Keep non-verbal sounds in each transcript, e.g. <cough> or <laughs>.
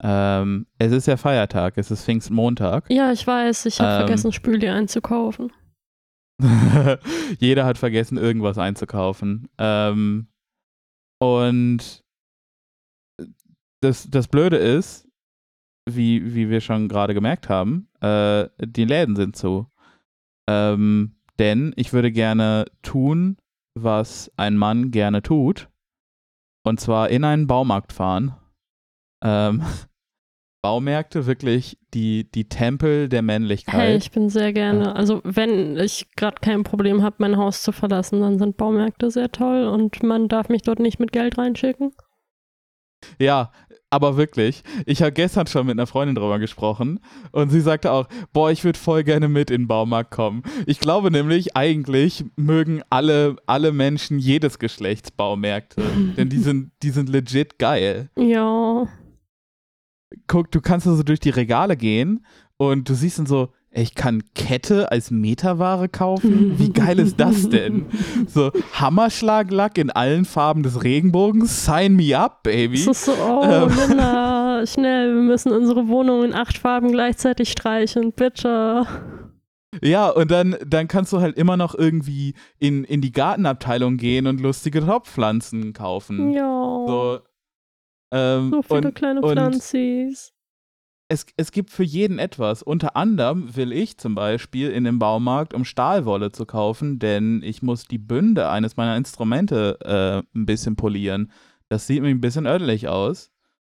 Ähm, es ist ja Feiertag, es ist Pfingstmontag. Ja, ich weiß, ich habe Ähm. vergessen, Spüli einzukaufen. <laughs> Jeder hat vergessen, irgendwas einzukaufen. Ähm, und das, das Blöde ist, wie, wie wir schon gerade gemerkt haben, äh, die Läden sind zu. Ähm, denn ich würde gerne tun, was ein Mann gerne tut. Und zwar in einen Baumarkt fahren. Ähm, <laughs> Baumärkte wirklich die, die Tempel der Männlichkeit. Hey, ich bin sehr gerne. Also, wenn ich gerade kein Problem habe, mein Haus zu verlassen, dann sind Baumärkte sehr toll und man darf mich dort nicht mit Geld reinschicken. Ja, aber wirklich. Ich habe gestern schon mit einer Freundin drüber gesprochen und sie sagte auch, boah, ich würde voll gerne mit in den Baumarkt kommen. Ich glaube nämlich, eigentlich mögen alle, alle Menschen jedes Geschlechts Baumärkte, denn die <laughs> sind, die sind legit geil. Ja. Guck, du kannst also durch die Regale gehen und du siehst dann so, ich kann Kette als Meterware kaufen? Wie geil ist das denn? <laughs> So, Hammerschlaglack in allen Farben des Regenbogens? Sign me up, baby. Es ist so, oh, Ähm. Linda, <laughs> schnell, wir müssen unsere Wohnung in acht Farben gleichzeitig streichen, bitte. Ja, und dann, dann kannst du halt immer noch irgendwie in, in die Gartenabteilung gehen und lustige Topfpflanzen kaufen. Ja. So, ähm, So viele und kleine und- Pflanzis. es, es gibt für jeden etwas. Unter anderem will ich zum Beispiel in den Baumarkt, um Stahlwolle zu kaufen, denn ich muss die Bünde eines meiner Instrumente äh, ein bisschen polieren. Das sieht mir ein bisschen ödelig aus.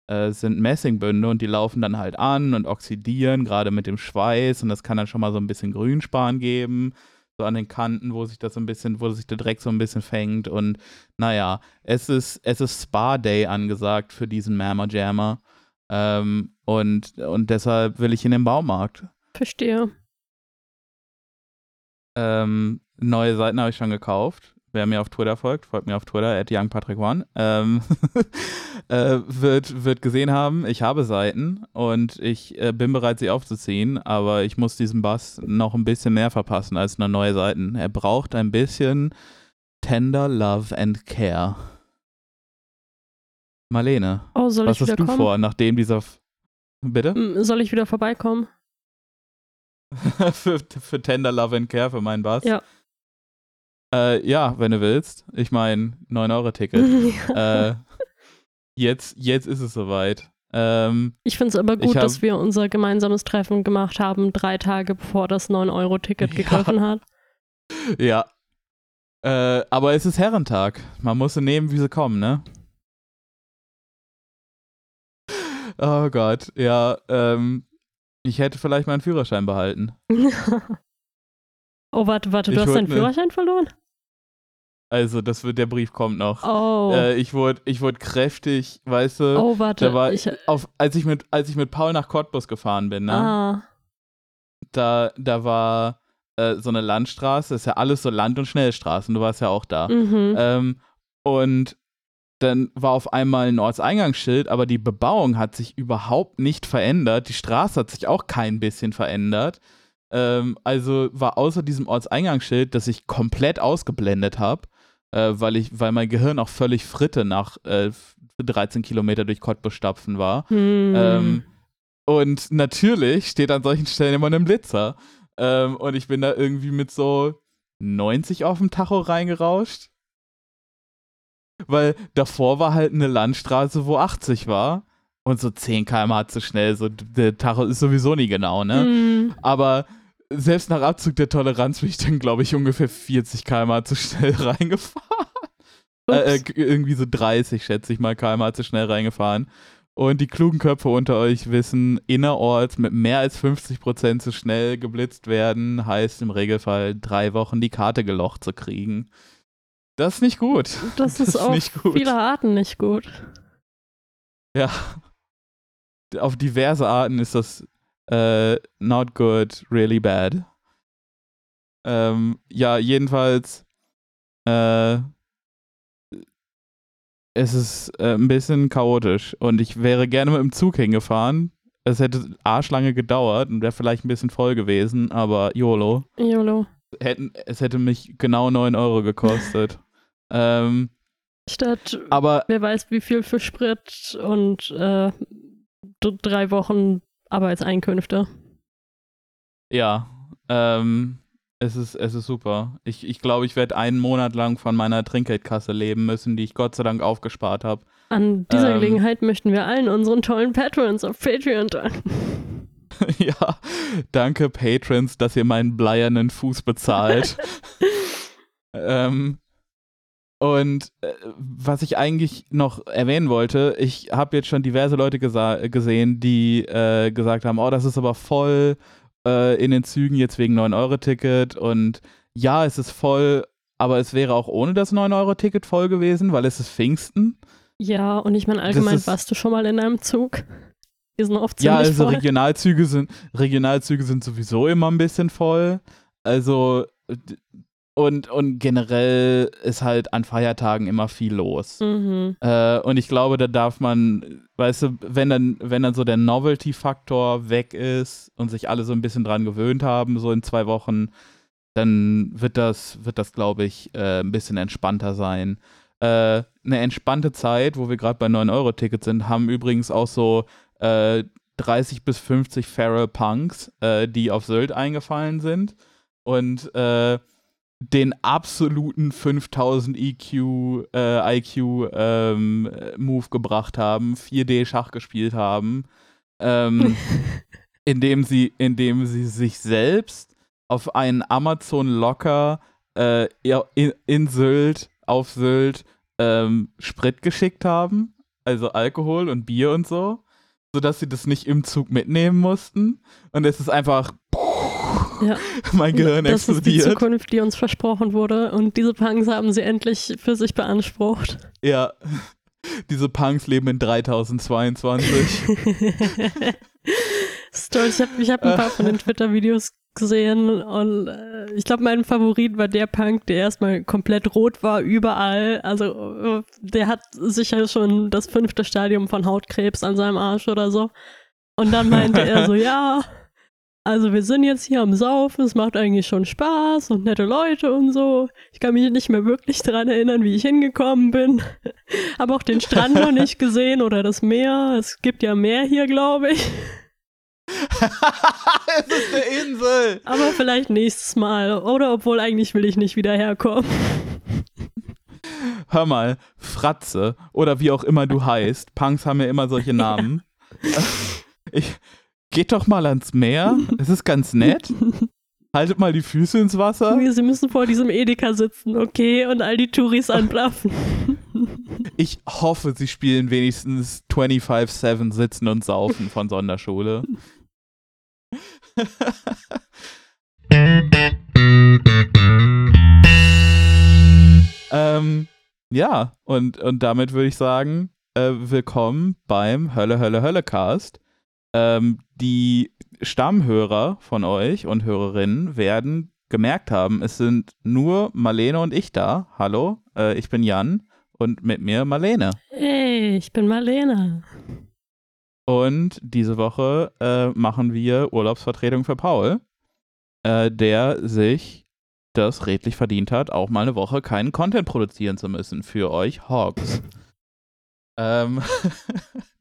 Äh, es sind Messingbünde und die laufen dann halt an und oxidieren, gerade mit dem Schweiß und das kann dann schon mal so ein bisschen Grünspan geben, so an den Kanten, wo sich das so ein bisschen, wo sich der Dreck so ein bisschen fängt und naja, es ist, es ist Spa-Day angesagt für diesen Mamma Jammer. Ähm, und, und deshalb will ich in den Baumarkt. Verstehe. Ähm, neue Seiten habe ich schon gekauft. Wer mir auf Twitter folgt, folgt mir auf Twitter, at youngpatrick1, ähm, <laughs> äh, wird, wird gesehen haben, ich habe Seiten und ich äh, bin bereit, sie aufzuziehen, aber ich muss diesem Bass noch ein bisschen mehr verpassen als nur neue Seiten. Er braucht ein bisschen tender love and care. Marlene, Oh, was hast du kommen? vor, nachdem dieser... F Bitte? Soll ich wieder vorbeikommen? <laughs> für, für Tender Love and Care für meinen Bass? Ja. Äh, ja, wenn du willst. Ich meine, 9-Euro-Ticket. <laughs> Ja. äh, jetzt, jetzt ist es soweit. Ähm, Ich finde es aber gut, hab- dass wir unser gemeinsames Treffen gemacht haben, drei Tage bevor das 9-Euro-Ticket Ja. gegriffen hat. <laughs> ja. Äh, aber es ist Herrentag. Man muss sie nehmen, wie sie kommen, ne? Oh Gott, ja. Ähm, ich hätte vielleicht meinen Führerschein behalten. <laughs> oh, warte, warte, du Ich hast deinen ne- Führerschein verloren? Also, das wird, der Brief kommt noch. Oh. Äh, ich wurde ich wurde kräftig, weißt du, oh, warte. da war ich, auf, als ich mit als ich mit Paul nach Cottbus gefahren bin, ne? ah, Da da war äh, so eine Landstraße, das ist ja alles so Land- und Schnellstraßen, du warst ja auch da. mhm. Ähm, und dann war auf einmal ein Ortseingangsschild, aber die Bebauung hat sich überhaupt nicht verändert. Die Straße hat sich auch kein bisschen verändert. Ähm, also war außer diesem Ortseingangsschild, das ich komplett ausgeblendet habe, äh, weil ich, weil mein Gehirn auch völlig fritte nach äh, 13 Kilometer durch Cottbus stapfen war. Hm. Ähm, und natürlich steht an solchen Stellen immer ein Blitzer. Ähm, und ich bin da irgendwie mit so 90 auf dem Tacho reingerauscht. Weil davor war halt eine Landstraße, wo 80 war. Und so 10 km/h zu schnell. So, der Tacho ist sowieso nie genau, ne? hm. Aber selbst nach Abzug der Toleranz bin ich dann, glaube ich, ungefähr 40 km/h zu schnell <laughs> reingefahren. Äh, äh, irgendwie so 30, schätze ich mal, km/h zu schnell reingefahren. Und die klugen Köpfe unter euch wissen, innerorts mit mehr als 50% zu schnell geblitzt werden, heißt im Regelfall drei Wochen die Karte gelocht zu kriegen. Das ist nicht gut. das <laughs> ist auf nicht gut. viele Arten nicht gut. Ja. Auf diverse Arten ist das äh, not good, really bad. Ähm, ja, jedenfalls äh, es ist äh, ein bisschen chaotisch und ich wäre gerne mit dem Zug hingefahren. Es hätte arschlange gedauert und wäre vielleicht ein bisschen voll gewesen, aber YOLO. YOLO. Hätten, es hätte mich genau 9 Euro gekostet. <laughs> ähm, Statt, aber wer weiß wie viel für Sprit und äh, drei Wochen Arbeitseinkünfte. Ja, ähm, es ist, es ist super. Ich, ich glaube, ich werde einen Monat lang von meiner Trinkgeldkasse leben müssen, die ich Gott sei Dank aufgespart habe. An dieser Ähm. Gelegenheit möchten wir allen unseren tollen Patrons auf Patreon danken. <laughs> ja, danke Patrons, dass ihr meinen bleiernen Fuß bezahlt. <laughs> ähm, und äh, was ich eigentlich noch erwähnen wollte, ich habe jetzt schon diverse Leute gesehen, die äh, gesagt haben, oh, das ist aber voll äh, in den Zügen jetzt wegen 9-Euro-Ticket und ja, es ist voll, aber es wäre auch ohne das 9-Euro-Ticket voll gewesen, weil es ist Pfingsten. Ja, und ich meine, allgemein ist- warst du schon mal in einem Zug. Die sind oft Ja, also voll. Regionalzüge sind Regionalzüge sind sowieso immer ein bisschen voll. Also und, und generell ist halt an Feiertagen immer viel los. Mhm. Äh, und ich glaube, da darf man, weißt du, wenn dann, wenn dann so der Novelty-Faktor weg ist und sich alle so ein bisschen dran gewöhnt haben, so in zwei Wochen, dann wird das, wird das, glaube ich, äh, ein bisschen entspannter sein. Äh, eine entspannte Zeit, wo wir gerade bei 9-Euro-Tickets sind, haben übrigens auch so äh, 30 bis 50 Feral Punks, äh, die auf Sylt eingefallen sind. Und äh, den absoluten 5000 EQ, äh, IQ ähm, äh, Move gebracht haben, 4D Schach gespielt haben, ähm, <laughs> indem sie, indem sie sich selbst auf einen Amazon Locker äh, in, in Sylt, auf Sylt, ähm, Sprit geschickt haben, also Alkohol und Bier und so, sodass sie das nicht im Zug mitnehmen mussten. Und es ist einfach Ja. <laughs> mein Gehirn das ist die explodiert. Zukunft, die uns versprochen wurde. Und diese Punks haben sie endlich für sich beansprucht. Ja. <laughs> Diese Punks leben in 3022. Das <laughs> ist toll. Ich habe ich hab ein paar von den Twitter-Videos gesehen und äh, ich glaube, mein Favorit war der Punk, der erstmal komplett rot war, überall. Also, äh, der hat sicher schon das fünfte Stadium von Hautkrebs an seinem Arsch oder so. Und dann meinte er so, ja, also wir sind jetzt hier am Saufen, es macht eigentlich schon Spaß und nette Leute und so. Ich kann mich nicht mehr wirklich daran erinnern, wie ich hingekommen bin. <laughs> Habe auch den Strand noch nicht gesehen oder das Meer. Es gibt ja Meer hier, glaube ich. <laughs> es ist eine Insel. Aber vielleicht nächstes Mal. Oder obwohl eigentlich will ich nicht wieder herkommen. Hör mal, Fratze oder wie auch immer du heißt. Punks haben ja immer solche <laughs> Namen. Ich, geht doch mal ans Meer. Es ist ganz nett. Haltet mal die Füße ins Wasser. Sie müssen vor diesem Edeka sitzen, okay? Und all die Touris anblaffen. <laughs> Ich hoffe, sie spielen wenigstens 25-7 Sitzen und Saufen von Sonderschule. <laughs> ähm, ja, und, und damit würde ich sagen, äh, willkommen beim Hölle, Hölle, Hölle Cast. Ähm, die Stammhörer von euch und Hörerinnen werden gemerkt haben, es sind nur Marlene und ich da. Hallo, äh, ich bin Jan und mit mir Marlene. Hey, ich bin Marlene. Und diese Woche äh, machen wir Urlaubsvertretung für Paul, äh, der sich das redlich verdient hat, auch mal eine Woche keinen Content produzieren zu müssen für euch Hogs. ähm <laughs>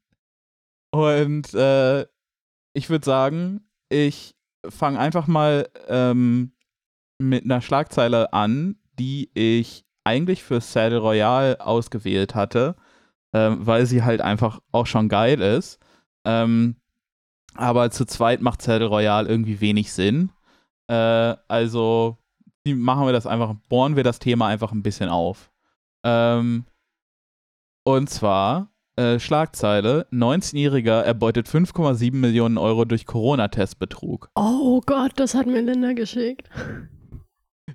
und äh, ich würde sagen, ich fange einfach mal ähm, mit einer Schlagzeile an, die ich eigentlich für Saddle Royale ausgewählt hatte, ähm, weil sie halt einfach auch schon geil ist. Ähm, aber zu zweit macht Saddle Royale irgendwie wenig Sinn. Äh, also machen wir das einfach, bohren wir das Thema einfach ein bisschen auf. Ähm, und zwar äh, Schlagzeile: 19-Jähriger erbeutet 5,7 Millionen Euro durch Corona-Testbetrug. Oh Gott, das hat mir Linda geschickt.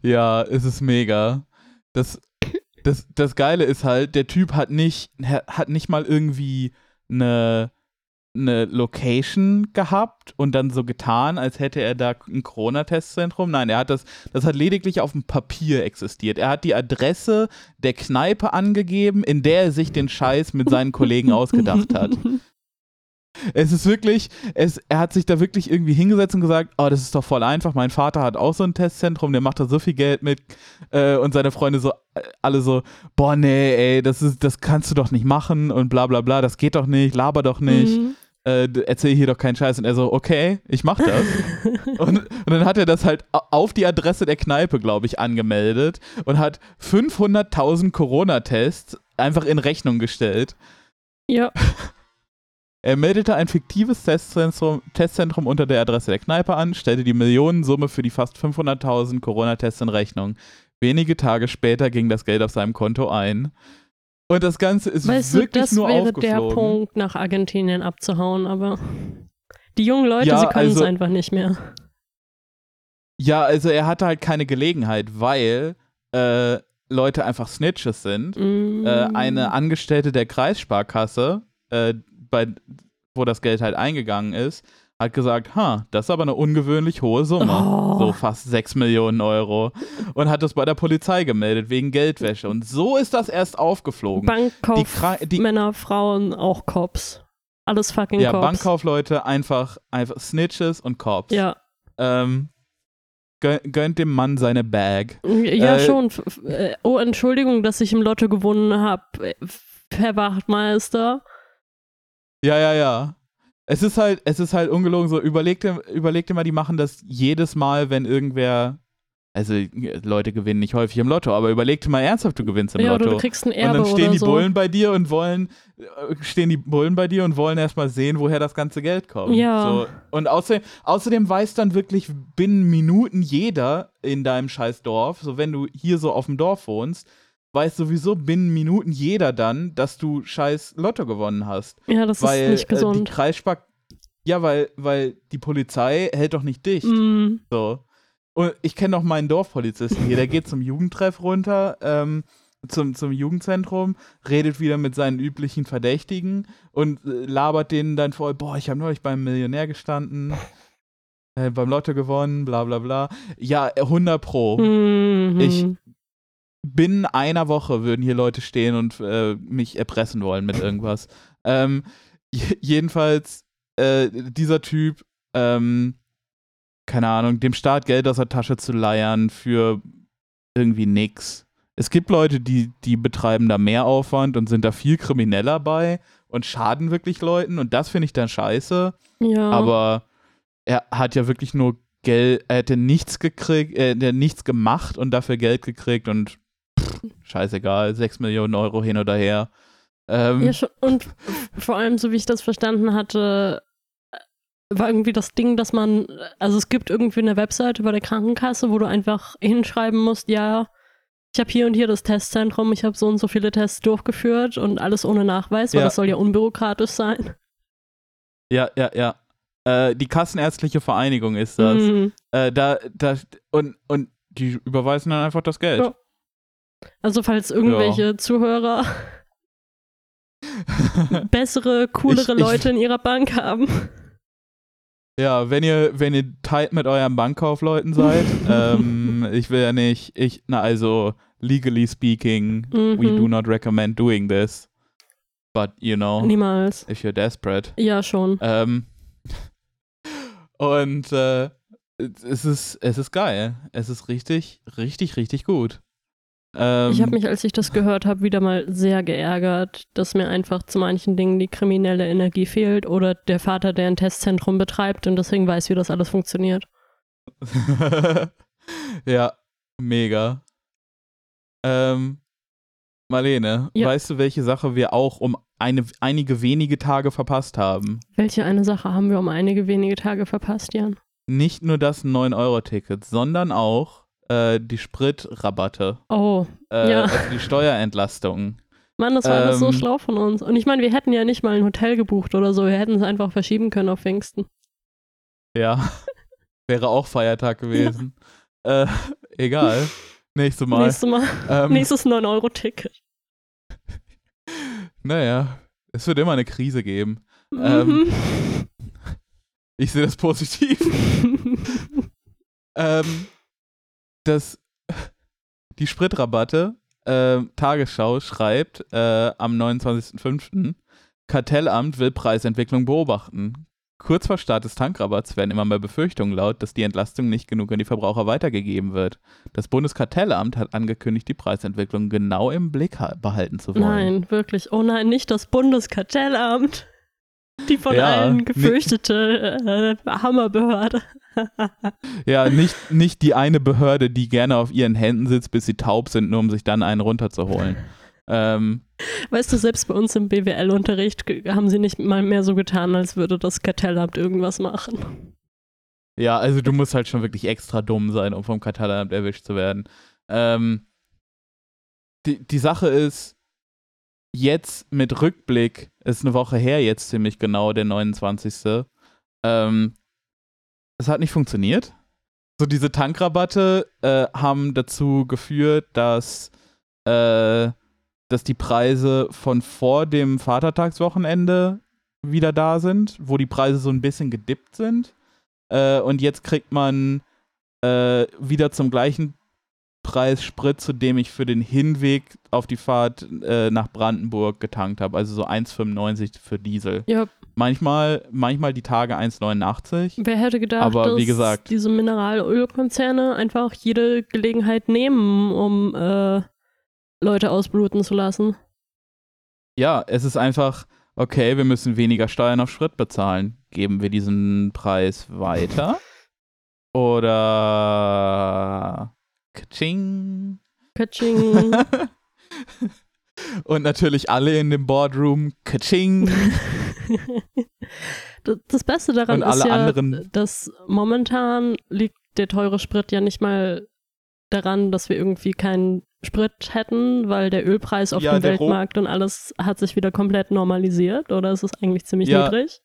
Ja, es ist mega. Das, das, das Geile ist halt, der Typ hat nicht, hat nicht mal irgendwie eine, eine Location gehabt und dann so getan, als hätte er da ein Corona-Testzentrum. Nein, er hat das, das hat lediglich auf dem Papier existiert. Er hat die Adresse der Kneipe angegeben, in der er sich den Scheiß mit seinen Kollegen ausgedacht hat. Es ist wirklich, es, er hat sich da wirklich irgendwie hingesetzt und gesagt, oh, das ist doch voll einfach. Mein Vater hat auch so ein Testzentrum, der macht da so viel Geld mit. Äh, und seine Freunde so, äh, alle so, boah, nee, ey, das ist, das kannst du doch nicht machen und bla bla bla, das geht doch nicht, laber doch nicht. Mhm. Äh, erzähl hier doch keinen Scheiß. Und er so, okay, ich mach das. <laughs> und, und dann hat er das halt auf die Adresse der Kneipe, glaube ich, angemeldet und hat 500.000 Corona-Tests einfach in Rechnung gestellt. Ja. <laughs> Er meldete ein fiktives Testzentrum, Testzentrum unter der Adresse der Kneipe an, stellte die Millionensumme für die fast 500.000 Corona-Tests in Rechnung. Wenige Tage später ging das Geld auf seinem Konto ein. Und das Ganze ist weißt wirklich du, das nur wäre der Punkt, nach Argentinien abzuhauen, aber die jungen Leute, Ja, sie können es also- einfach nicht mehr. Ja, also er hatte halt keine Gelegenheit, weil äh, Leute einfach Snitches sind. Mm. Äh, eine Angestellte der Kreissparkasse, äh, bei, wo das Geld halt eingegangen ist, hat gesagt, ha, das ist aber eine ungewöhnlich hohe Summe. Oh. So fast 6 Millionen Euro. Und hat das bei der Polizei gemeldet wegen Geldwäsche. Und so ist das erst aufgeflogen. Die Kra- die- Bankkaufmänner, Frauen, auch Cops. Alles fucking ja, Cops. Bankkaufleute einfach, einfach Snitches und Cops. Ja, Ähm, gön gönnt dem Mann seine Bag. ja Äh, schon. Äh, Oh, Entschuldigung, dass ich im Lotto gewonnen habe. Herr Wachtmeister. Ja, ja, ja. Es ist halt, es ist halt ungelogen so, überleg dir, überleg dir mal, die machen das jedes Mal, wenn irgendwer, also Leute gewinnen nicht häufig im Lotto, aber überleg dir mal ernsthaft, du gewinnst im Ja, oder Lotto. du kriegst ein und Erbe dann stehen oder die so. Bullen bei dir und wollen, äh, stehen die Bullen bei dir und wollen erstmal sehen, woher das ganze Geld kommt. Ja. So. Und außerdem, außerdem weiß dann wirklich binnen Minuten jeder in deinem scheiß Dorf, so wenn du hier so auf dem Dorf wohnst, weiß sowieso binnen Minuten jeder dann, dass du scheiß Lotto gewonnen hast ja, das weil ist nicht Äh, die gesund. Kreisspark ja, weil, weil die Polizei hält doch nicht dicht. Mm. So. Und ich kenne noch meinen Dorfpolizisten hier, der geht zum Jugendtreff runter, ähm, zum, zum Jugendzentrum, redet wieder mit seinen üblichen Verdächtigen und äh, labert denen dann vor, boah, ich habe neulich beim Millionär gestanden, äh, beim Lotto gewonnen, bla bla bla. Ja, 100 Pro. Mhm. Ich- binnen einer Woche würden hier Leute stehen und äh, mich erpressen wollen mit irgendwas. ähm, jedenfalls, äh, dieser Typ, ähm, keine Ahnung, dem Staat Geld aus der Tasche zu leiern für irgendwie nix. Es gibt Leute, die, die betreiben da mehr Aufwand und sind da viel krimineller bei und schaden wirklich Leuten und das finde ich dann scheiße. ja. Aber er hat ja wirklich nur Geld, er hätte nichts gekriegt, er hätte nichts gemacht und dafür Geld gekriegt und pff, scheißegal, 6 Millionen Euro hin oder her. Ähm, Ja. Und vor allem, so wie ich das verstanden hatte, war irgendwie das Ding, dass man, also es gibt irgendwie eine Webseite bei der Krankenkasse, wo du einfach hinschreiben musst, ja, ich habe hier und hier das Testzentrum, ich habe so und so viele Tests durchgeführt und alles ohne Nachweis, weil Ja. das soll ja unbürokratisch sein. ja, ja, ja. Äh, die Kassenärztliche Vereinigung ist das. Mhm. Äh, da, da, und, und die überweisen dann einfach das Geld. Ja. Also falls irgendwelche Zuhörer <laughs> bessere, coolere Ich- ich- Leute in ihrer Bank haben. Ja, wenn ihr, wenn ihr tight mit euren Bankkaufleuten seid, <laughs> ähm, ich will ja nicht, ich, na also, legally speaking, we Mhm. do not recommend doing this. But, you know, Niemals. if you're desperate. Ja, schon. Ähm, <laughs> und äh, es ist, es ist geil. Es ist richtig, richtig, richtig gut. Ähm, Ich habe mich, als ich das gehört habe, wieder mal sehr geärgert, dass mir einfach zu manchen Dingen die kriminelle Energie fehlt oder der Vater, der ein Testzentrum betreibt und deswegen weiß, wie das alles funktioniert. <laughs> ja, mega. Ähm, Marlene, Ja. weißt du, welche Sache wir auch um eine, einige wenige Tage verpasst haben? Welche eine Sache haben wir um einige wenige Tage verpasst, Jan? Nicht nur das 9-Euro-Ticket, sondern auch äh, die Spritrabatte, Oh, äh, Ja. also die Steuerentlastung. Mann, das war alles so Ähm. schlau von uns. Und ich meine, wir hätten ja nicht mal ein Hotel gebucht oder so. Wir hätten es einfach verschieben können auf Pfingsten. Ja, <laughs> wäre auch Feiertag gewesen. Äh, egal. Nächstes Mal. Nächstes Mal. ähm, Nächstes 9-Euro-Ticket. naja, es wird immer eine Krise geben. Ähm, Mhm. <laughs> Ich sehe das positiv. <laughs> ähm, das, <laughs> die Spritrabatte, äh, Tagesschau schreibt äh, am 29.05. Kartellamt will Preisentwicklung beobachten. Kurz vor Start des Tankrabatts werden immer mehr Befürchtungen laut, dass die Entlastung nicht genug an die Verbraucher weitergegeben wird. Das Bundeskartellamt hat angekündigt, die Preisentwicklung genau im Blick ha- behalten zu wollen. Nein, wirklich. Oh nein, nicht das Bundeskartellamt. Die von Ja, allen gefürchtete äh, Hammerbehörde. <laughs> Ja, nicht, nicht die eine Behörde, die gerne auf ihren Händen sitzt, bis sie taub sind, nur um sich dann einen runterzuholen. Ähm, Weißt du, selbst bei uns im BWL-Unterricht haben sie nicht mal mehr so getan, als würde das Kartellamt irgendwas machen. ja, also du musst halt schon wirklich extra dumm sein, um vom Kartellamt erwischt zu werden. Ähm, die, die Sache ist, jetzt mit Rückblick, ist eine Woche her jetzt ziemlich genau, der 29. Ähm, es hat nicht funktioniert. So diese Tankrabatte äh, haben dazu geführt, dass, äh, dass die Preise von vor dem Vatertagswochenende wieder da sind, wo die Preise so ein bisschen gedippt sind. Äh, und jetzt kriegt man äh, wieder zum gleichen Preis Sprit, zu dem ich für den Hinweg auf die Fahrt äh, nach Brandenburg getankt habe. Also so 1,95 für Diesel. Ja, Manchmal, manchmal die Tage 1,89. wer hätte gedacht, Aber wie dass gesagt- diese Mineralölkonzerne einfach jede Gelegenheit nehmen, um äh, Leute ausbluten zu lassen. Ja, es ist einfach, okay, wir müssen weniger Steuern auf Sprit bezahlen. Geben wir diesen Preis weiter? Oder Kaching? Katsching. <laughs> Und natürlich alle in dem Boardroom, Kaching. <laughs> Das, Beste daran ist ja, anderen- dass momentan liegt der teure Sprit ja nicht mal daran, dass wir irgendwie keinen Sprit hätten, weil der Ölpreis auf Ja, dem der Roh- Weltmarkt und alles hat sich wieder komplett normalisiert oder ist es eigentlich ziemlich Ja. niedrig?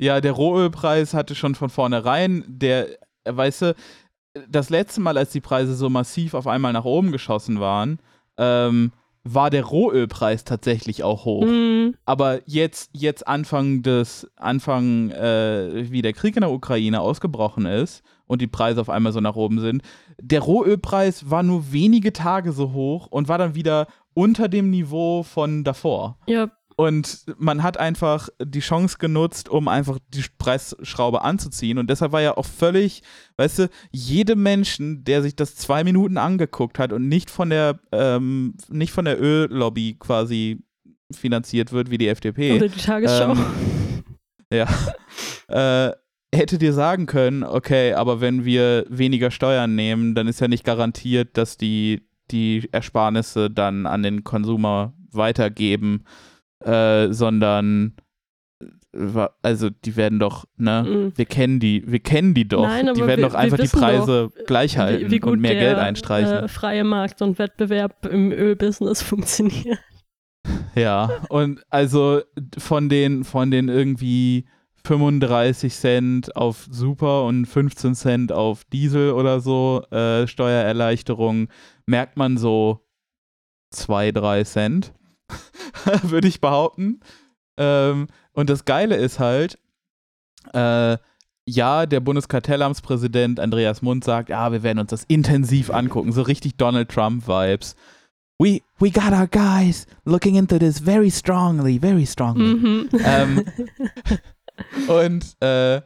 Ja, der Rohölpreis hatte schon von vornherein, der, weißt du, das letzte Mal, als die Preise so massiv auf einmal nach oben geschossen waren, ähm, war der Rohölpreis tatsächlich auch hoch. Mhm. Aber jetzt, jetzt Anfang des, Anfang, äh, wie der Krieg in der Ukraine ausgebrochen ist und die Preise auf einmal so nach oben sind, der Rohölpreis war nur wenige Tage so hoch und war dann wieder unter dem Niveau von davor. Ja, Und man hat einfach die Chance genutzt, um einfach die Preisschraube anzuziehen. Und deshalb war ja auch völlig, weißt du, jedem Menschen, der sich das zwei Minuten angeguckt hat und nicht von der, ähm, nicht von der Öllobby quasi finanziert wird wie die FDP, oder die Tagesschau. Ähm, <laughs> äh, hätte dir sagen können, okay, aber wenn wir weniger Steuern nehmen, dann ist ja nicht garantiert, dass die die Ersparnisse dann an den Konsumer weitergeben, äh, sondern äh, also die werden doch, ne? Mhm. Wir kennen die, wir kennen die doch. Nein, die werden wir- doch einfach die Preise gleich halten wie, wie gut und mehr der Geld einstreichen. Äh, freie Markt und Wettbewerb im Ölbusiness <laughs> funktioniert. Ja, und also von den, von den irgendwie 35 Cent auf Super und 15 Cent auf Diesel oder so äh, Steuererleichterung merkt man so 2, 3 Cent, <laughs> würde ich behaupten. Ähm, und das Geile ist halt, äh, ja, der Bundeskartellamtspräsident Andreas Mund sagt, ja, wir werden uns das intensiv angucken, so richtig Donald Trump-Vibes. We, we got our guys looking into this very strongly, very strongly. Mhm. Ähm, <laughs> Und äh,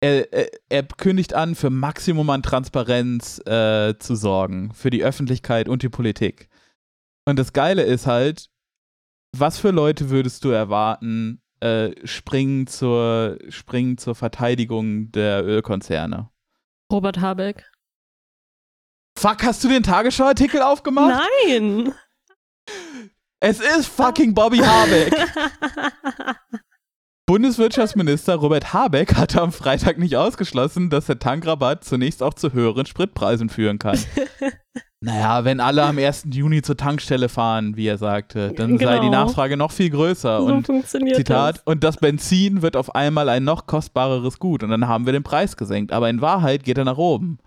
er, er, er kündigt an, für Maximum an Transparenz äh, zu sorgen, für die Öffentlichkeit und die Politik. Und das Geile ist halt, was für Leute würdest du erwarten, äh, springen, zur, springen zur Verteidigung der Ölkonzerne? Robert Habeck. Fuck, hast du den Tagesschau-Artikel aufgemacht? Nein! Es ist fucking Bobby Habeck. <laughs> Bundeswirtschaftsminister Robert Habeck hatte am Freitag nicht ausgeschlossen, dass der Tankrabatt zunächst auch zu höheren Spritpreisen führen kann. <laughs> naja, wenn alle am <laughs> 1. Juni zur Tankstelle fahren, wie er sagte, dann sei die Genau. Nachfrage noch viel größer. so und funktioniert Zitat, das. und das Benzin wird auf einmal ein noch kostbareres Gut und dann haben wir den Preis gesenkt. Aber in Wahrheit geht er nach oben,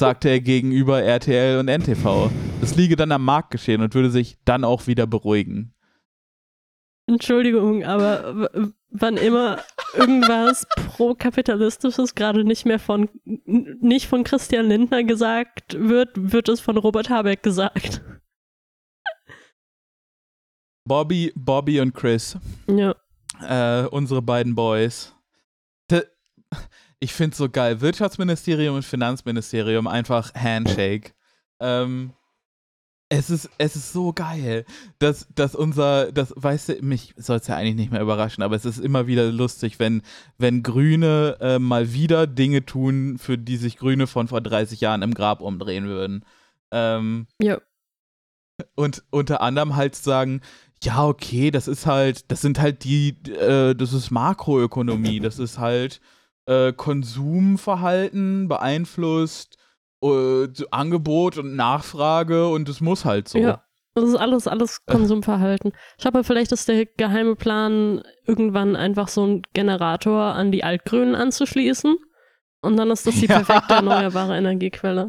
sagte er gegenüber RTL und NTV. Das liege dann am Marktgeschehen und würde sich dann auch wieder beruhigen. Entschuldigung, aber wann immer irgendwas <laughs> pro-kapitalistisches gerade nicht mehr von n- nicht von Christian Lindner gesagt wird, wird es von Robert Habeck gesagt. Bobby, Bobby und Chris, Ja. äh, unsere beiden Boys. De, ich finde es so geil. Wirtschaftsministerium und Finanzministerium, einfach Handshake. Ähm, Es ist, es ist so geil, dass, dass unser, das, weißt du, mich soll es ja eigentlich nicht mehr überraschen, aber es ist immer wieder lustig, wenn, wenn Grüne äh, mal wieder Dinge tun, für die sich Grüne von vor 30 Jahren im Grab umdrehen würden. Ähm, Ja. und unter anderem halt sagen, ja, okay, das ist halt, das sind halt die, äh, das ist Makroökonomie, das ist halt äh, Konsumverhalten beeinflusst äh, Angebot und Nachfrage und es muss halt so. Ja. Das ist alles, alles Konsumverhalten. Ich habe vielleicht ist der geheime Plan, irgendwann einfach so einen Generator an die Altgrünen anzuschließen. Und dann ist das die <laughs> Ja. perfekte erneuerbare Energiequelle.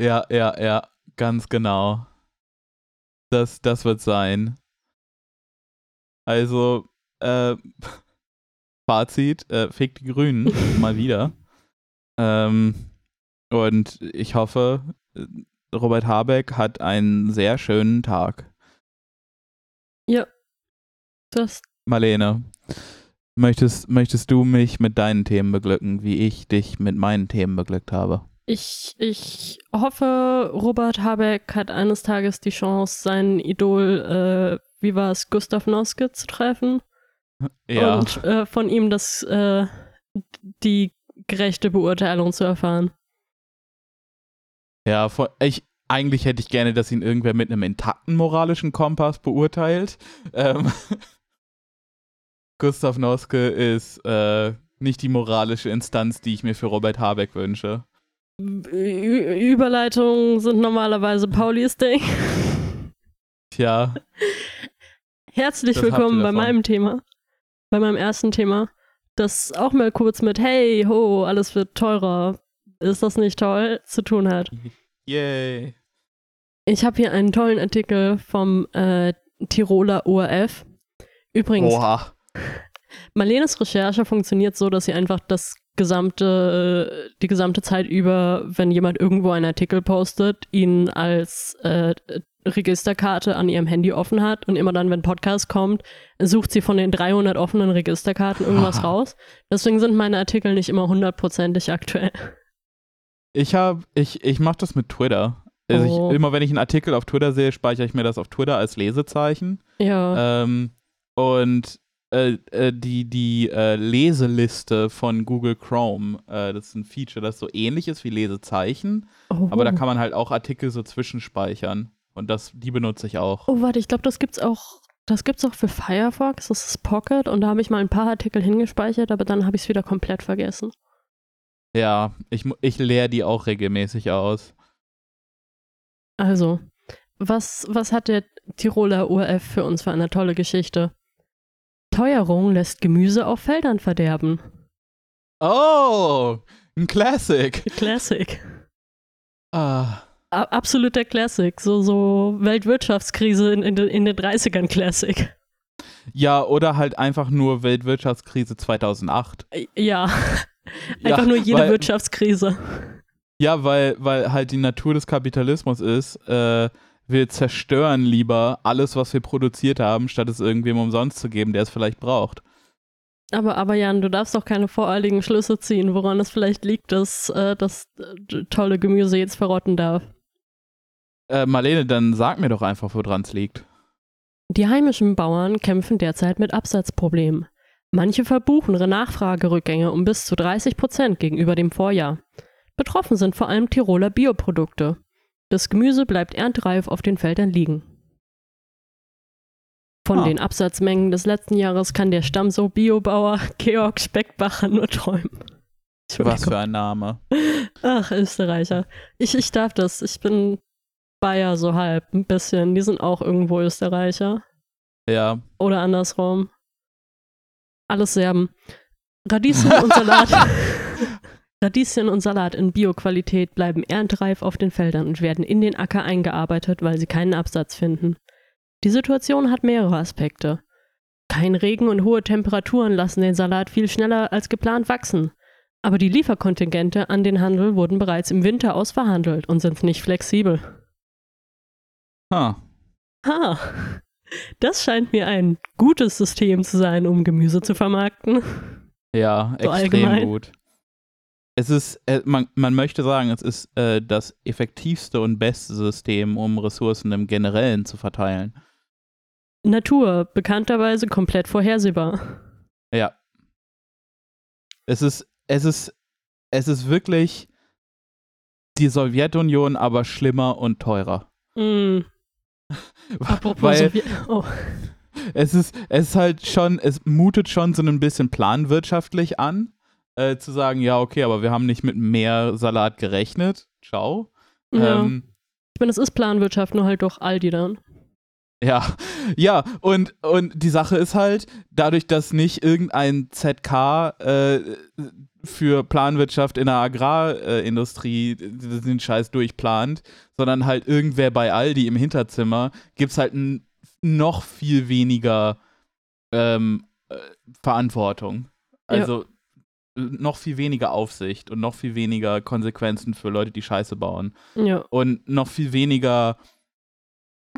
Ja, ja, ja, ganz genau. Das, das wird sein. Also, äh, <laughs> Fazit, äh, fick die Grünen <laughs> mal wieder. Ähm, und ich hoffe, Robert Habeck hat einen sehr schönen Tag. Das, Marlene, möchtest, möchtest du mich mit deinen Themen beglücken, wie ich dich mit meinen Themen beglückt habe? ich, ich hoffe, Robert Habeck hat eines Tages die Chance, sein Idol, äh, wie war es, Gustav Noske zu treffen. Ja. Und äh, von ihm das, äh, die gerechte Beurteilung zu erfahren. Ja, vor, ich, eigentlich hätte ich gerne, dass ihn irgendwer mit einem intakten moralischen Kompass beurteilt. Ähm, <laughs> Gustav Noske ist äh, nicht die moralische Instanz, die ich mir für Robert Habeck wünsche. Ü Überleitungen sind normalerweise Paulis Ding. Tja, Herzlich Das willkommen bei meinem Thema, bei meinem ersten Thema, das auch mal kurz mit Hey, ho, alles wird teurer. Ist das nicht toll? zu tun hat. <laughs> yay. Ich habe hier einen tollen Artikel vom äh, Tiroler ORF. Übrigens, Oha. Marlenes Recherche funktioniert so, dass sie einfach das gesamte, äh, die gesamte Zeit über, wenn jemand irgendwo einen Artikel postet, ihn als äh, Registerkarte an ihrem Handy offen hat und immer dann, wenn Podcast kommt, sucht sie von den 300 offenen Registerkarten irgendwas Haha. raus. Deswegen sind meine Artikel nicht immer hundertprozentig aktuell. Ich habe, ich, ich mache das mit Twitter. Also Oh. ich, immer wenn ich einen Artikel auf Twitter sehe, speichere ich mir das auf Twitter als Lesezeichen. Ja, Ähm, und äh, äh, die, die äh, Leseliste von Google Chrome, äh, das ist ein Feature, das so ähnlich ist wie Lesezeichen, oh. aber da kann man halt auch Artikel so zwischenspeichern. Und das, die benutze ich auch. Oh, warte, ich glaube, das gibt's auch. Das gibt's auch für Firefox, das ist Pocket und da habe ich mal ein paar Artikel hingespeichert, aber dann habe ich es wieder komplett vergessen. Ja, ich, ich leere die auch regelmäßig aus. Also, was, was hat der Tiroler ORF für uns für eine tolle Geschichte? Teuerung lässt Gemüse auf Feldern verderben. Oh, ein Classic. Classic. Ah, A absoluter Classic. So, so Weltwirtschaftskrise in, in, den- in den 30ern Classic. ja, oder halt einfach nur Weltwirtschaftskrise 2008. Äh, Ja. Ja, Einfach nur jede weil- Wirtschaftskrise. Ja, weil, weil halt die Natur des Kapitalismus ist, äh, wir zerstören lieber alles, was wir produziert haben, statt es irgendwem umsonst zu geben, der es vielleicht braucht. Aber, aber Jan, du darfst doch keine voreiligen Schlüsse ziehen, woran es vielleicht liegt, dass äh, das äh, tolle Gemüse jetzt verrotten darf. Äh, Marlene, dann sag mir doch einfach, woran es liegt. Die heimischen Bauern kämpfen derzeit mit Absatzproblemen. Manche verbuchen ihre Nachfragerückgänge um bis zu 30 Prozent gegenüber dem Vorjahr. Betroffen sind vor allem Tiroler Bioprodukte. Das Gemüse bleibt erntereif auf den Feldern liegen. Von Ah. den Absatzmengen des letzten Jahres kann der Stammso Biobauer <laughs> Georg Speckbacher nur träumen. <laughs> Was für ein Name. Ach, Österreicher. Ich, ich darf das. Ich bin Bayer so halb, ein bisschen. Die sind auch irgendwo Österreicher. Ja. Oder andersrum. Alles Serben. Radieschen und Salat. <laughs> Radieschen und Salat in Bioqualität bleiben erntereif auf den Feldern und werden in den Acker eingearbeitet, weil sie keinen Absatz finden. Die Situation hat mehrere Aspekte. Kein Regen und hohe Temperaturen lassen den Salat viel schneller als geplant wachsen. Aber die Lieferkontingente an den Handel wurden bereits im Winter ausverhandelt und sind nicht flexibel. Ha. Ha, das scheint mir ein gutes System zu sein, um Gemüse zu vermarkten. Ja, So extrem allgemein. gut. es ist, äh, man, man möchte sagen, es ist äh, das effektivste und beste System, um Ressourcen im Generellen zu verteilen. Natur, bekannterweise komplett vorhersehbar. Ja. Es ist, es ist, es ist wirklich die Sowjetunion, aber schlimmer und teurer. Mm. <laughs> Apropos Weil Sowjet. Oh. es ist, es ist halt schon, es mutet schon so ein bisschen planwirtschaftlich an, äh, zu sagen, ja, okay, aber wir haben nicht mit mehr Salat gerechnet. Ciao. Ja. Ähm, Ich meine, es ist Planwirtschaft, nur halt durch Aldi dann. Ja, ja, und, und die Sache ist halt, dadurch, dass nicht irgendein ZK äh, für Planwirtschaft in der Agrarindustrie den Scheiß durchplant, sondern halt irgendwer bei Aldi im Hinterzimmer, gibt es halt noch viel weniger ähm, äh, Verantwortung. Ja. Also äh, noch viel weniger Aufsicht und noch viel weniger Konsequenzen für Leute, die Scheiße bauen Ja. und noch viel weniger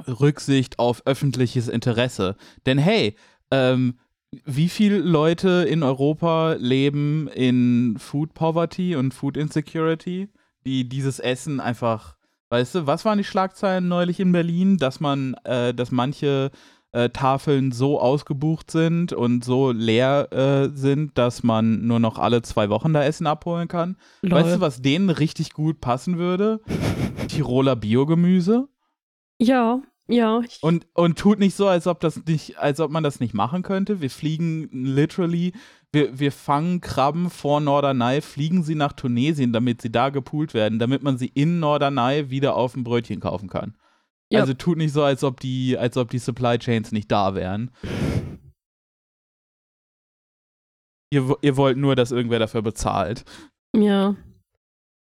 Rücksicht auf öffentliches Interesse. Denn hey, ähm, wie viele Leute in Europa leben in Food Poverty und Food Insecurity, die dieses Essen einfach, weißt du, was waren die Schlagzeilen neulich in Berlin, dass man, äh, dass manche äh, Tafeln so ausgebucht sind und so leer äh, sind, dass man nur noch alle zwei Wochen da Essen abholen kann? Lol. Weißt du, was denen richtig gut passen würde? Tiroler Biogemüse. Ja, ja. Und, und tut nicht so, als ob das nicht, als ob man das nicht machen könnte. Wir fliegen literally, wir, wir fangen Krabben vor Norderney, fliegen sie nach Tunesien, damit sie da gepoolt werden, damit man sie in Norderney wieder auf ein Brötchen kaufen kann. Ja. Also tut nicht so, als ob die, als ob die Supply Chains nicht da wären. Ihr, ihr wollt nur, dass irgendwer dafür bezahlt. ja.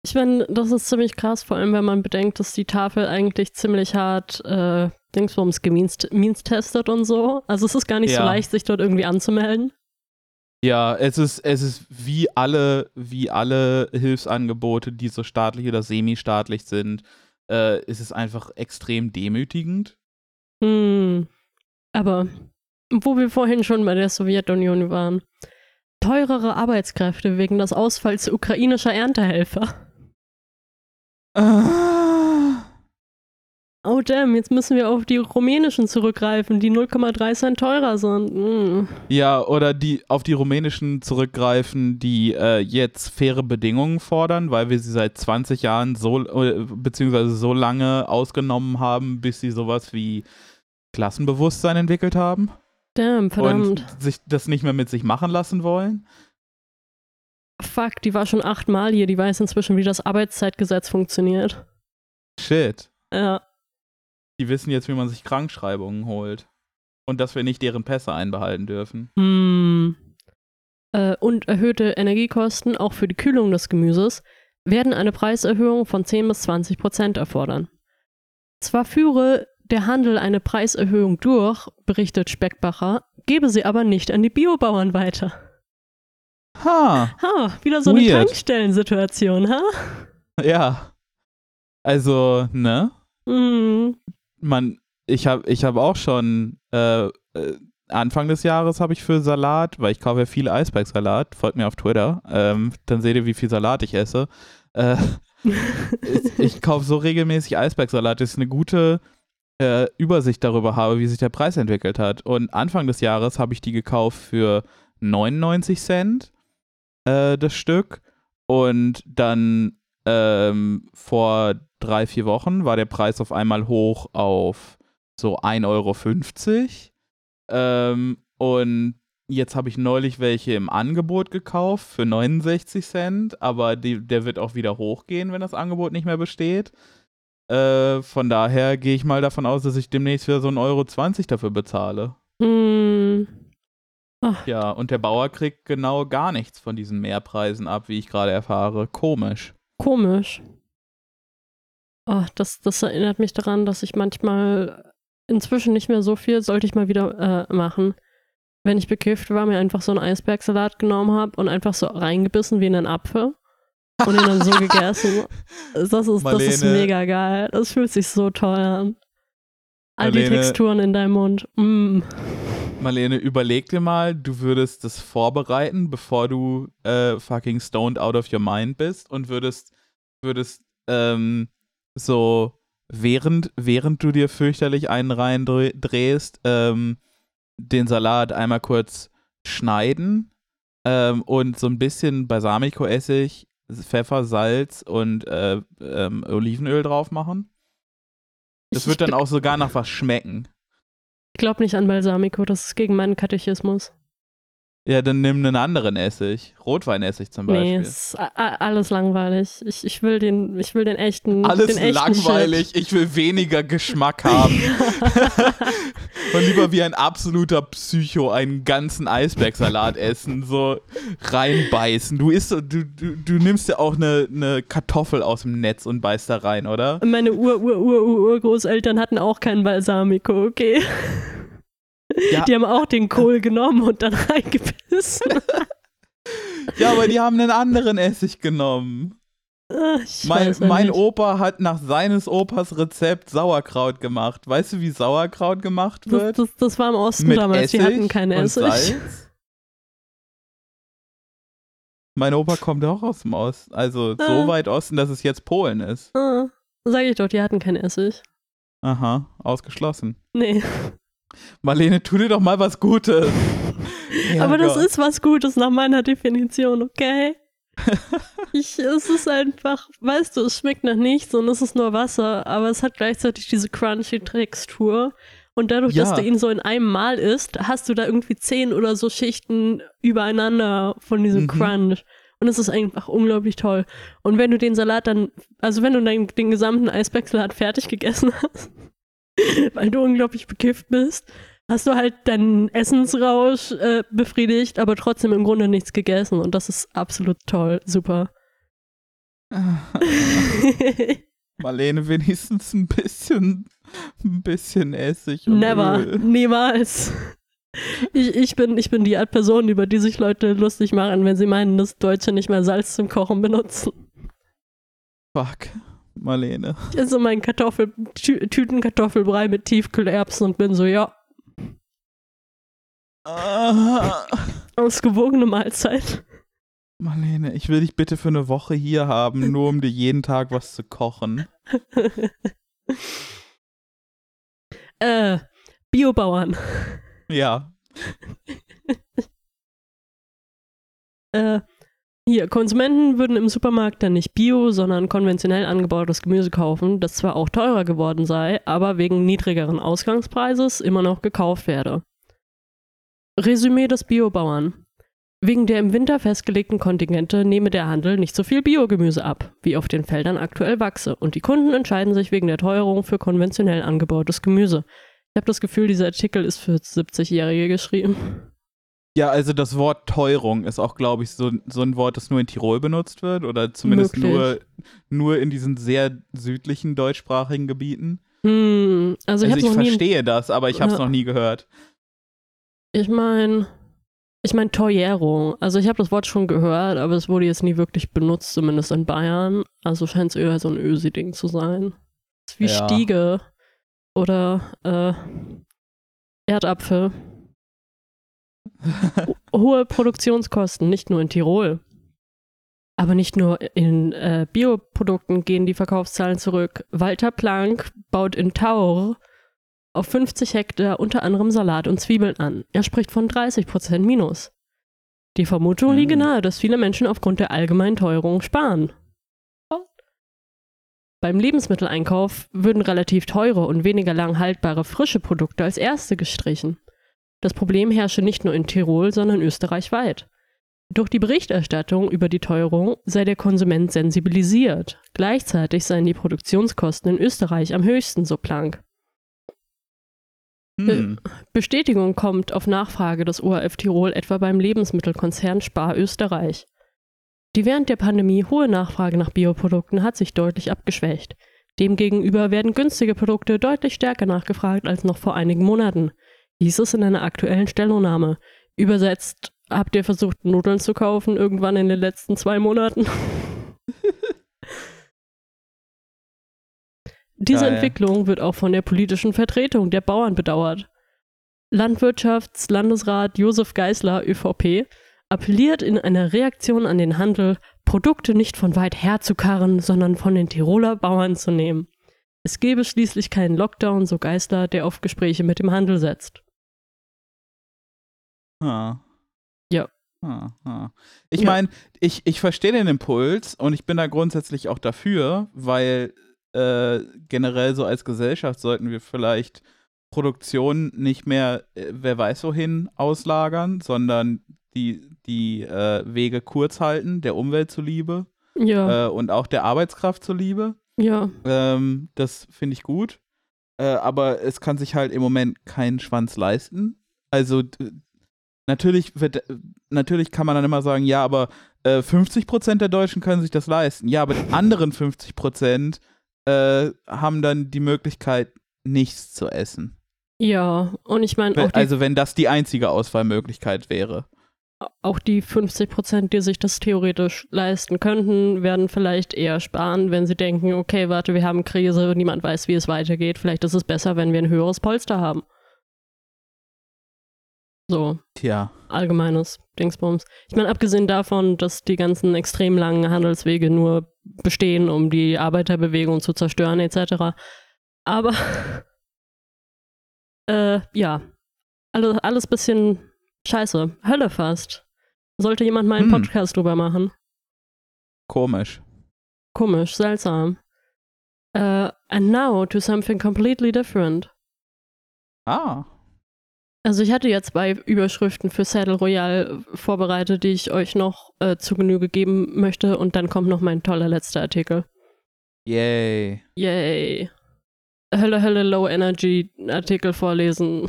Ich meine, das ist ziemlich krass, vor allem wenn man bedenkt, dass die Tafel eigentlich ziemlich hart äh, Dingsbums gemienst Means testet und so. Also es ist gar nicht so Ja. leicht, sich dort irgendwie anzumelden. Ja, es ist, es ist wie alle, wie alle Hilfsangebote, die so staatlich oder semi-staatlich sind, äh, ist es einfach extrem demütigend. Hm. Aber wo wir vorhin schon bei der Sowjetunion waren. Teurere Arbeitskräfte wegen des Ausfalls ukrainischer Erntehelfer. Ah. Oh damn, jetzt müssen wir auf die rumänischen zurückgreifen, die 0,3 Cent teurer sind. Hm. Ja, oder die auf die rumänischen zurückgreifen, die äh, jetzt faire Bedingungen fordern, weil wir sie seit 20 Jahren so, äh, beziehungsweise so lange ausgenommen haben, bis sie sowas wie Klassenbewusstsein entwickelt haben Damn, verdammt. und sich das nicht mehr mit sich machen lassen wollen. Fuck, die war schon achtmal hier, die weiß inzwischen, wie das Arbeitszeitgesetz funktioniert. Shit. Ja. Die wissen jetzt, wie man sich Krankschreibungen holt. Und dass wir nicht deren Pässe einbehalten dürfen. Hm. Äh, und erhöhte Energiekosten, auch für die Kühlung des Gemüses, werden eine Preiserhöhung von 10 bis 20 Prozent erfordern. Zwar führe der Handel eine Preiserhöhung durch, berichtet Speckbacher, gebe sie aber nicht an die Biobauern weiter. Ha, Ha, wieder so eine Weird. Tankstellensituation, ha? ja. Also, ne? Hm. Man, ich habe ich hab auch schon äh, äh, Anfang des Jahres habe ich für Salat, weil ich kaufe ja viel Eisbergsalat, folgt mir auf Twitter, ähm, dann seht ihr, wie viel Salat ich esse. Äh, <laughs> ich, ich kaufe so regelmäßig Eisbergsalat, dass ich eine gute äh, Übersicht darüber habe, wie sich der Preis entwickelt hat. Und Anfang des Jahres habe ich die gekauft für 99 Cent äh, das Stück. Und dann ähm, vor drei, vier Wochen war der Preis auf einmal hoch auf so 1,50 Euro. Ähm, und jetzt habe ich neulich welche im Angebot gekauft für 69 Cent, aber die, der wird auch wieder hochgehen, wenn das Angebot nicht mehr besteht. Äh, von daher gehe ich mal davon aus, dass ich demnächst wieder so 1,20 Euro dafür bezahle. Hm. Ach, Ja, und der Bauer kriegt genau gar nichts von diesen Mehrpreisen ab, wie ich gerade erfahre. Komisch. Komisch. Oh, das, das erinnert mich daran, dass ich manchmal inzwischen nicht mehr so viel, sollte ich mal wieder äh, machen. Wenn ich bekifft war, mir einfach so einen Eisbergsalat genommen habe und einfach so reingebissen wie in einen Apfel und ihn dann so <laughs> gegessen. Das ist, das ist mega geil. Das fühlt sich so toll an. All die Marlene. Texturen in deinem Mund. Mm. Marlene, überleg dir mal, du würdest das vorbereiten, bevor du äh, fucking stoned out of your mind bist und würdest, würdest ähm, so während, während du dir fürchterlich einen reindrehst, ähm, den Salat einmal kurz schneiden ähm, und so ein bisschen Balsamico-Essig, Pfeffer, Salz und äh, ähm, Olivenöl drauf machen. Das wird dann auch sogar nach was schmecken. Ich glaube nicht an Balsamico, das ist gegen meinen Katechismus. Ja, dann nimm einen anderen Essig. Rotweinessig zum Beispiel. Nee, ist alles langweilig. Ich, ich, will den, ich will den echten. Alles den echten langweilig. Shit. Ich will weniger Geschmack haben. <laughs> Und lieber wie ein absoluter Psycho einen ganzen Eisbergsalat essen, so reinbeißen. Du isst, du, du, du nimmst ja auch eine, eine Kartoffel aus dem Netz und beißt da rein, oder? Meine Ur-Ur-Ur-Urgroßeltern hatten auch kein Balsamico, okay? Ja. Die haben auch den Kohl genommen und dann reingebissen. <laughs> ja, aber die haben einen anderen Essig genommen. Ich mein, mein Opa hat nach seines Opas Rezept Sauerkraut gemacht. Weißt du, wie Sauerkraut gemacht wird? Das, das, das war im Osten Mit damals, Essig die hatten keine Essig. Salz. <laughs> Mein Opa kommt auch aus dem Osten, also ah. so weit Osten, dass es jetzt Polen ist. Ah. Sag ich doch, die hatten kein Essig. Aha, ausgeschlossen. Nee. Marlene, tu dir doch mal was Gutes. <laughs> Aber das ist was Gutes nach meiner Definition, okay? <laughs> ich, es ist einfach, weißt du, es schmeckt nach nichts und es ist nur Wasser, aber es hat gleichzeitig diese crunchy Textur. Und dadurch, ja. dass du ihn so in einem Mal isst, hast du da irgendwie zehn oder so Schichten übereinander von diesem mhm. Crunch. Und es ist einfach unglaublich toll. Und wenn du den Salat dann, also wenn du den, den gesamten Eisbergsalat fertig gegessen hast, <laughs> weil du unglaublich bekifft bist, hast du halt deinen Essensrausch äh, befriedigt, aber trotzdem im Grunde nichts gegessen. Und das ist absolut toll. Super. <laughs> Marlene, wenigstens ein bisschen, ein bisschen Essig. Und Never, Öl. niemals. Ich, ich, bin, ich bin die Art Person, über die sich Leute lustig machen, wenn sie meinen, dass Deutsche nicht mehr Salz zum Kochen benutzen. Fuck. Marlene. Ich esse meinen Kartoffel, Tü Tütenkartoffelbrei mit Tiefkühlerbsen und bin so, ja. Ah. Ausgewogene Mahlzeit. Marlene, ich will dich bitte für eine Woche hier haben, nur um dir jeden Tag was zu kochen. <laughs> äh, Biobauern. Ja. äh, hier, Konsumenten würden im Supermarkt dann nicht Bio, sondern konventionell angebautes Gemüse kaufen, das zwar auch teurer geworden sei, aber wegen niedrigeren Ausgangspreises immer noch gekauft werde. Resümee des Biobauern. Wegen der im Winter festgelegten Kontingente nehme der Handel nicht so viel Biogemüse ab, wie auf den Feldern aktuell wachse, und die Kunden entscheiden sich wegen der Teuerung für konventionell angebautes Gemüse. Ich habe das Gefühl, dieser Artikel ist für 70-Jährige geschrieben. Ja, also das Wort Teuerung ist auch, glaube ich, so, so ein Wort, das nur in Tirol benutzt wird oder zumindest nur, nur in diesen sehr südlichen deutschsprachigen Gebieten. Hm, also ich, also ich verstehe das, aber ich habe es ja. noch nie gehört. Ich meine, ich meine Teuerung. Also ich habe das Wort schon gehört, aber es wurde jetzt nie wirklich benutzt, zumindest in Bayern. Also scheint es eher so ein Ösi-Ding zu sein. wie ja. Stiege oder äh, Erdapfel. <laughs> hohe Produktionskosten, nicht nur in Tirol. Aber nicht nur in äh, Bioprodukten gehen die Verkaufszahlen zurück. Walter Planck baut in Taur auf 50 Hektar unter anderem Salat und Zwiebeln an. Er spricht von 30% Minus. Die Vermutung mhm. liege nahe, dass viele Menschen aufgrund der allgemeinen Teuerung sparen. Beim Lebensmitteleinkauf würden relativ teure und weniger lang haltbare frische Produkte als erste gestrichen. Das Problem herrsche nicht nur in Tirol, sondern österreichweit. Durch die Berichterstattung über die Teuerung sei der Konsument sensibilisiert. Gleichzeitig seien die Produktionskosten in Österreich am höchsten, so Planck. Hm. Bestätigung kommt auf Nachfrage des ORF Tirol etwa beim Lebensmittelkonzern Spar Österreich. Die während der Pandemie hohe Nachfrage nach Bioprodukten hat sich deutlich abgeschwächt. Demgegenüber werden günstige Produkte deutlich stärker nachgefragt als noch vor einigen Monaten hieß es in einer aktuellen Stellungnahme. Übersetzt, habt ihr versucht, Nudeln zu kaufen irgendwann in den letzten zwei Monaten? <laughs> Diese Geil. Entwicklung wird auch von der politischen Vertretung der Bauern bedauert. Landwirtschaftslandesrat Josef Geisler, ÖVP, appelliert in einer Reaktion an den Handel, Produkte nicht von weit her zu karren, sondern von den Tiroler Bauern zu nehmen. Es gebe schließlich keinen Lockdown, so Geisler, der auf Gespräche mit dem Handel setzt. Ja. Ich Ja. meine, ich, ich verstehe den Impuls und ich bin da grundsätzlich auch dafür, weil äh, generell so als Gesellschaft sollten wir vielleicht Produktion nicht mehr, äh, wer weiß wohin, auslagern, sondern die, die äh, Wege kurz halten, der Umwelt zuliebe Ja, äh, und auch der Arbeitskraft zuliebe. ja, Ähm, das finde ich gut. Äh, aber es kann sich halt im Moment keinen Schwanz leisten. Also natürlich wird, natürlich kann man dann immer sagen, ja, aber äh, 50% der Deutschen können sich das leisten. Ja, aber die anderen 50% äh, haben dann die Möglichkeit, nichts zu essen. ja. Und ich meine, auch, die- Also wenn das die einzige Auswahlmöglichkeit wäre. auch die 50 Prozent, die sich das theoretisch leisten könnten, werden vielleicht eher sparen, wenn sie denken, okay, warte, wir haben Krise, niemand weiß, wie es weitergeht. Vielleicht ist es besser, wenn wir ein höheres Polster haben. So, Tja. allgemeines Dingsbums. Ich meine, abgesehen davon, dass die ganzen extrem langen Handelswege nur bestehen, um die Arbeiterbewegung zu zerstören, etc. Aber <laughs> äh, ja, alles, alles bisschen scheiße. Hölle fast. Sollte jemand mal einen Hm. Podcast drüber machen. Komisch. Komisch, seltsam. Äh, and now to something completely different. Ah. Also ich hatte ja zwei Überschriften für Saddle Royale vorbereitet, die ich euch noch äh, zu Genüge geben möchte und dann kommt noch mein toller letzter Artikel. Yay. Yay. Hölle, Hölle, Low Energy Artikel vorlesen.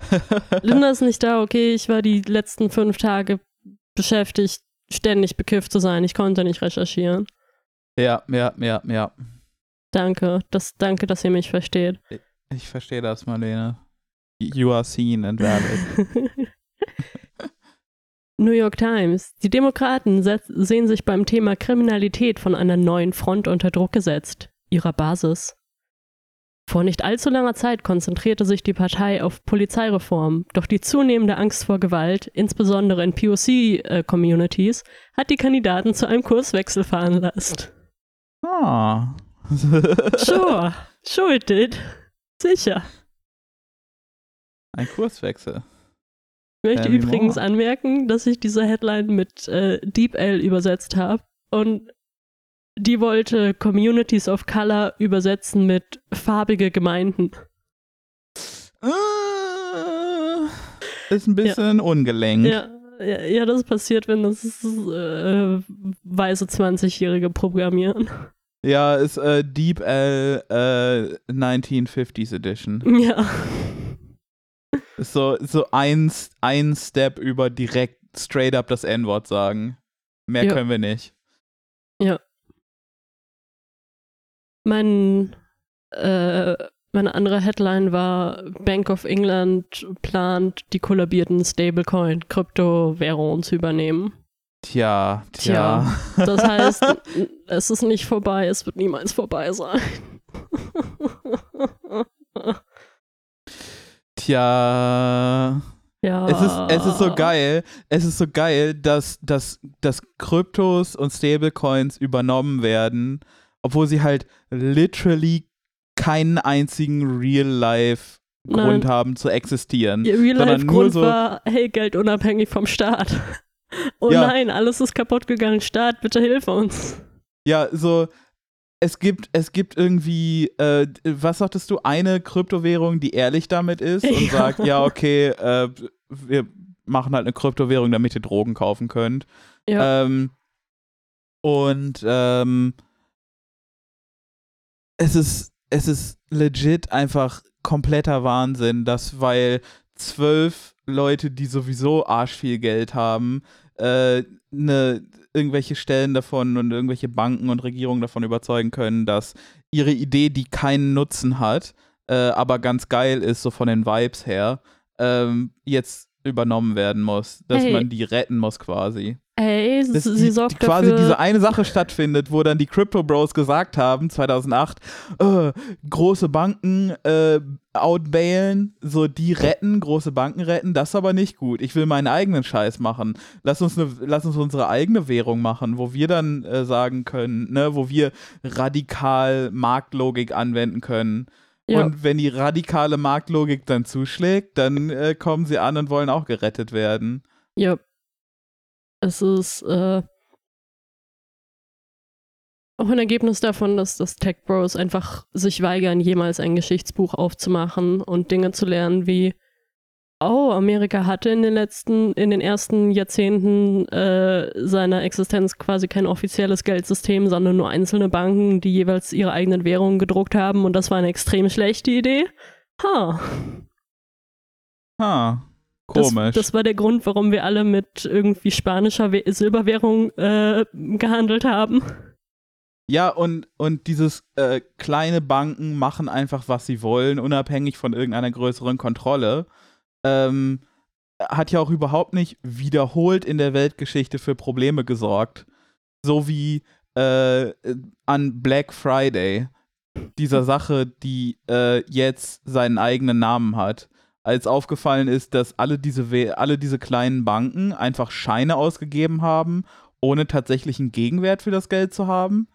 <laughs> Linda ist nicht da, okay, ich war die letzten fünf Tage beschäftigt, ständig bekifft zu sein. Ich konnte nicht recherchieren. ja, ja, ja, ja. Danke, das, danke, dass ihr mich versteht. Ich verstehe das, Marlene. You are seen and valid. <laughs> New York Times. Die Demokraten sehen sich beim Thema Kriminalität von einer neuen Front unter Druck gesetzt, ihrer Basis. Vor nicht allzu langer Zeit konzentrierte sich die Partei auf Polizeireform, doch die zunehmende Angst vor Gewalt, insbesondere in POC-Communities, hat die Kandidaten zu einem Kurswechsel veranlasst. Ah. Sure, <laughs> did. Sicher. Ein Kurswechsel. Ich möchte me übrigens more. anmerken, dass ich diese Headline mit äh, Deep L übersetzt habe und die wollte Communities of Color übersetzen mit farbige Gemeinden. Äh, Ist ein bisschen ungelenkt. Ja, ja, ja, das passiert, wenn das äh, weiße 20-Jährige programmieren. Ja, ist äh, Deep L äh, 1950s Edition. Ja. So, so ein, ein Step über direkt straight up das N-Wort sagen. Mehr Ja. können wir nicht. Mein, äh, meine andere Headline war Bank of England plant, die kollabierten Stablecoin Kryptowährungen zu übernehmen. Tja, tja. Das <laughs> heißt, es ist nicht vorbei, es wird niemals vorbei sein. Tja. ja. Es ist, es ist so geil, es ist so geil, dass, dass, dass Kryptos und Stablecoins übernommen werden, obwohl sie halt literally keinen einzigen Real-Life-Grund Nein. haben zu existieren. Ihr Real-Life-Grund so- war, hey, Geld unabhängig vom Staat. <laughs> Oh Ja. nein, alles ist kaputt gegangen. Staat, bitte hilf uns. Ja, so, es gibt, es gibt irgendwie, äh, was sagtest du, eine Kryptowährung, die ehrlich damit ist und <laughs> Ja. sagt, ja, okay, äh, wir machen halt eine Kryptowährung, damit ihr Drogen kaufen könnt. Ja. Ähm, und ähm, es ist, es ist legit einfach kompletter Wahnsinn, dass weil zwölf Leute, die sowieso arschviel Geld haben, äh, ne, irgendwelche Stellen davon und irgendwelche Banken und Regierungen davon überzeugen können, dass ihre Idee, die keinen Nutzen hat, äh, aber ganz geil ist, so von den Vibes her, ähm, jetzt übernommen werden muss, dass Hey. man die retten muss quasi. Ey, dass sie sorgt die quasi dafür. diese eine Sache stattfindet, wo dann die Crypto Bros gesagt haben, 2008, äh, große Banken äh, outbailen, so die retten, große Banken retten, das ist aber nicht gut. Ich will meinen eigenen Scheiß machen. Lass uns, ne, lass uns unsere eigene Währung machen, wo wir dann äh, sagen können, ne, wo wir radikal Marktlogik anwenden können. ja, Und wenn die radikale Marktlogik dann zuschlägt, dann äh, kommen sie an und wollen auch gerettet werden. ja. Es ist äh, auch ein Ergebnis davon, dass das Tech Bros einfach sich weigern, jemals ein Geschichtsbuch aufzumachen und Dinge zu lernen wie Oh, Amerika hatte in den letzten, in den ersten Jahrzehnten äh, seiner Existenz quasi kein offizielles Geldsystem, sondern nur einzelne Banken, die jeweils ihre eigenen Währungen gedruckt haben und das war eine extrem schlechte Idee. Ha. Ha, Das, komisch. das war der Grund, warum wir alle mit irgendwie spanischer We Silberwährung äh, gehandelt haben. Ja, und, und dieses äh, kleine Banken machen einfach, was sie wollen, unabhängig von irgendeiner größeren Kontrolle. Ähm, hat ja auch überhaupt nicht wiederholt in der Weltgeschichte für Probleme gesorgt. So wie äh, an Black Friday, dieser Sache, die äh, jetzt seinen eigenen Namen hat. Als aufgefallen ist, dass alle diese, We alle diese kleinen Banken einfach Scheine ausgegeben haben, ohne tatsächlichen Gegenwert für das Geld zu haben.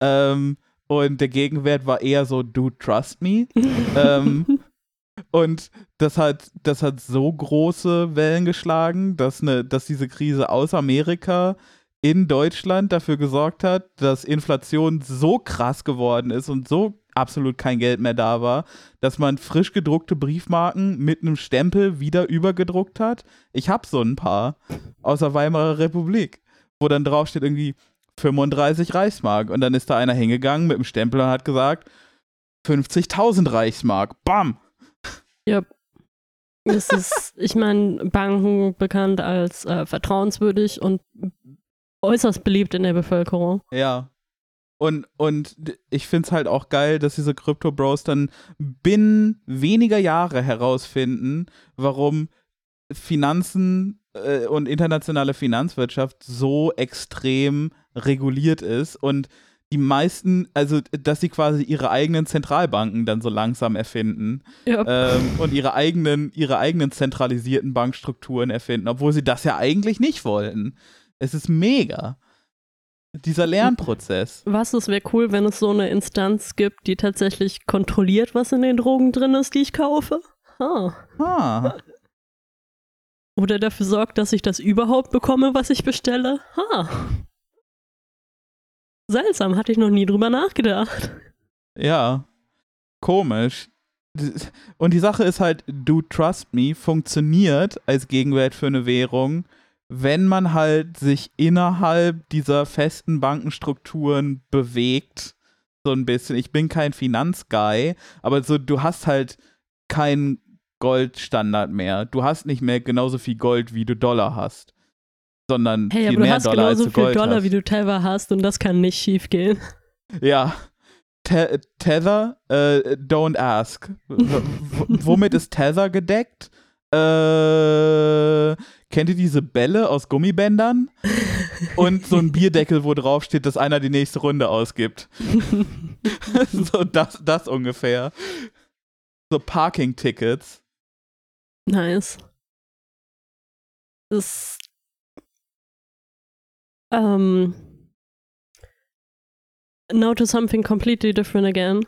Ähm, und der Gegenwert war eher so, do trust me. <laughs> ähm, und das hat, das hat so große Wellen geschlagen, dass, ne, dass diese Krise aus Amerika in Deutschland dafür gesorgt hat, dass Inflation so krass geworden ist und so absolut kein Geld mehr da war, dass man frisch gedruckte Briefmarken mit einem Stempel wieder übergedruckt hat. Ich habe so ein paar aus der Weimarer Republik, wo dann draufsteht irgendwie 35 Reichsmark und dann ist da einer hingegangen mit dem Stempel und hat gesagt 50.000 Reichsmark. Bam! Ja. Es ist, ich meine, Banken bekannt als äh, vertrauenswürdig und äußerst beliebt in der Bevölkerung. Ja. Und, und ich finde es halt auch geil, dass diese Crypto Bros dann binnen weniger Jahre herausfinden, warum Finanzen äh, und internationale Finanzwirtschaft so extrem reguliert ist und die meisten, also dass sie quasi ihre eigenen Zentralbanken dann so langsam erfinden Ja. ähm, und ihre eigenen, ihre eigenen zentralisierten Bankstrukturen erfinden, obwohl sie das ja eigentlich nicht wollten. Es ist mega. Dieser Lernprozess. Was, es wäre cool, wenn es so eine Instanz gibt, die tatsächlich kontrolliert, was in den Drogen drin ist, die ich kaufe. Ah. Ah, Oder dafür sorgt, dass ich das überhaupt bekomme, was ich bestelle. Ha. Seltsam, hatte ich noch nie drüber nachgedacht. ja. Komisch. Und die Sache ist halt, Do Trust Me funktioniert als Gegenwert für eine Währung, wenn man halt sich innerhalb dieser festen Bankenstrukturen bewegt. So ein bisschen. Ich bin kein Finanzguy, aber so, du hast halt keinen Goldstandard mehr. Du hast nicht mehr genauso viel Gold, wie du Dollar hast. Sondern Hey, viel aber du mehr hast Dollar, als genauso du viel Gold Dollar, hast. wie du Tether hast und das kann nicht schief gehen. Ja. Te Tether, äh, don't ask. Womit ist Tether gedeckt? Äh, kennt ihr diese Bälle aus Gummibändern? Und so ein Bierdeckel, wo drauf steht, dass einer die nächste Runde ausgibt. <laughs> so das, das ungefähr. So Parking-Tickets. Nice. Das. Ähm. Now to something completely different again.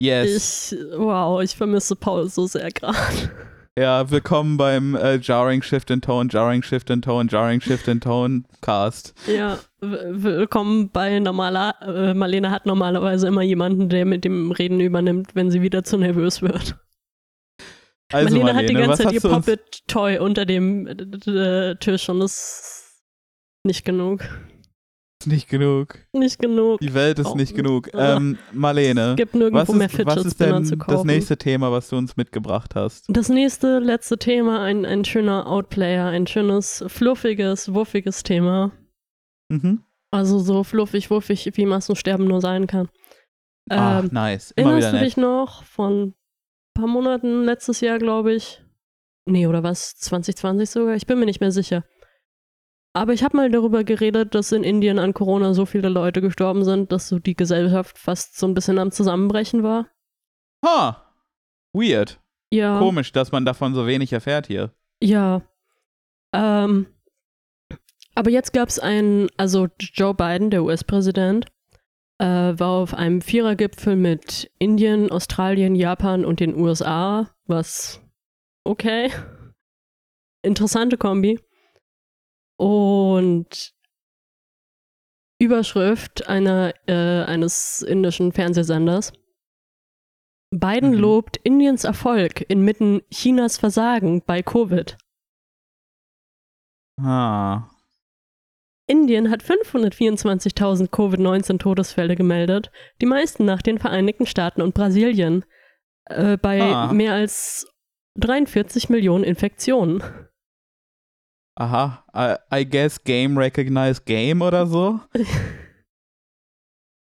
Yes. Ich, wow, ich vermisse Paul so sehr gerade. Ja, willkommen beim äh, Jarring Shift and Tone, Jarring Shift and Tone, Jarring Shift and Tone Cast. Ja, willkommen bei normaler. Äh, Marlene hat normalerweise immer jemanden, der mit dem Reden übernimmt, wenn sie wieder zu nervös wird. Also Marlene, Marlene, hat die ganze Zeit ihr Puppet-Toy unter dem äh, Tisch und das ist nicht genug. Ist nicht genug. Nicht genug. Die Welt ist Oh. nicht genug. <laughs> Ähm, Marlene, Es gibt nirgendwo was mehr ist, Fidget was ist denn zu kaufen. das nächste Thema, was du uns mitgebracht hast? Das nächste, letzte Thema, ein, ein schöner Outplayer, ein schönes, fluffiges, wuffiges Thema. Mhm. Also so fluffig, wuffig, wie Massensterben nur sein kann. Ähm, nice. Immer erinnerst du dich nett. noch von ein paar Monaten letztes Jahr, glaube ich? Nee, oder was? 2020 sogar? Ich bin mir nicht mehr sicher. Aber ich habe mal darüber geredet, dass in Indien an Corona so viele Leute gestorben sind, dass so die Gesellschaft fast so ein bisschen am Zusammenbrechen war. Ha! Weird. Ja. Komisch, dass man davon so wenig erfährt hier. Ja. Ähm, aber jetzt gab es einen, also Joe Biden, der US-Präsident, äh, war auf einem Vierergipfel mit Indien, Australien, Japan und den USA, was okay. <laughs> Interessante Kombi. Und Überschrift einer, äh, eines indischen Fernsehsenders. Biden Mhm. lobt Indiens Erfolg inmitten Chinas Versagen bei Covid. Ah. Indien hat 524.000 Covid-19-Todesfälle gemeldet, die meisten nach den Vereinigten Staaten und Brasilien, äh, bei Ah. mehr als 43 Millionen Infektionen. Aha. I, I guess Game Recognize Game oder so? <laughs>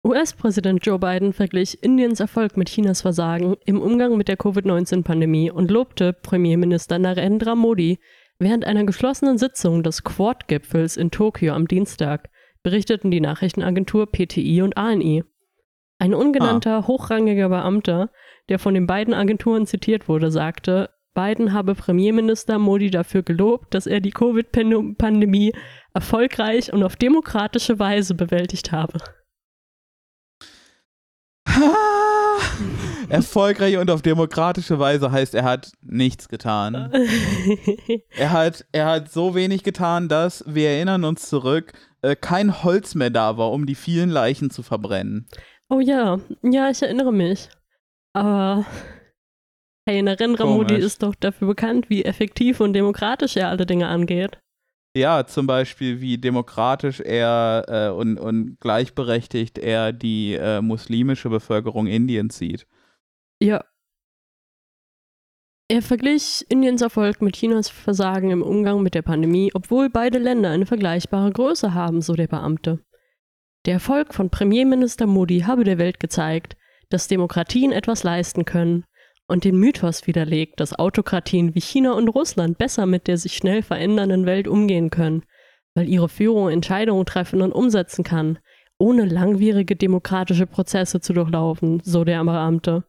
US-Präsident Joe Biden verglich Indiens Erfolg mit Chinas Versagen im Umgang mit der Covid-19-Pandemie und lobte Premierminister Narendra Modi während einer geschlossenen Sitzung des Quad-Gipfels in Tokio am Dienstag, berichteten die Nachrichtenagentur PTI und ANI. Ein ungenannter, hochrangiger Beamter, der von den beiden Agenturen zitiert wurde, sagte, Biden habe Premierminister Modi dafür gelobt, dass er die Covid-Pandemie erfolgreich und auf demokratische Weise bewältigt habe. <laughs> Erfolgreich und auf demokratische Weise heißt, er hat nichts getan. <laughs> Er hat, er hat so wenig getan, dass, wir erinnern uns zurück, äh, kein Holz mehr da war, um die vielen Leichen zu verbrennen. Oh ja, ja, ich erinnere mich. Aber Modi Komisch. ist doch dafür bekannt, wie effektiv und demokratisch er alle Dinge angeht. Ja, zum Beispiel, wie demokratisch er äh, und, und gleichberechtigt er die äh, muslimische Bevölkerung Indiens sieht. Ja. Er verglich Indiens Erfolg mit Chinas Versagen im Umgang mit der Pandemie, obwohl beide Länder eine vergleichbare Größe haben, so der Beamte. Der Erfolg von Premierminister Modi habe der Welt gezeigt, dass Demokratien etwas leisten können und den Mythos widerlegt, dass Autokratien wie China und Russland besser mit der sich schnell verändernden Welt umgehen können, weil ihre Führung Entscheidungen treffen und umsetzen kann, ohne langwierige demokratische Prozesse zu durchlaufen, so der Beamte.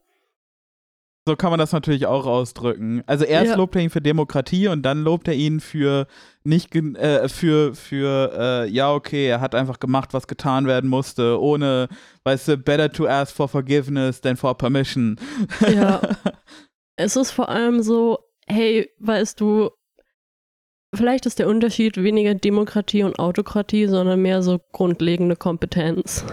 So kann man das natürlich auch ausdrücken. Also erst Ja. lobt er ihn für Demokratie und dann lobt er ihn für nicht äh, für für äh, ja okay, er hat einfach gemacht, was getan werden musste, ohne, weißt du, better to ask for forgiveness than for permission. Ja. <laughs> Es ist vor allem so, hey, weißt du, vielleicht ist der Unterschied weniger Demokratie und Autokratie, sondern mehr so grundlegende Kompetenz.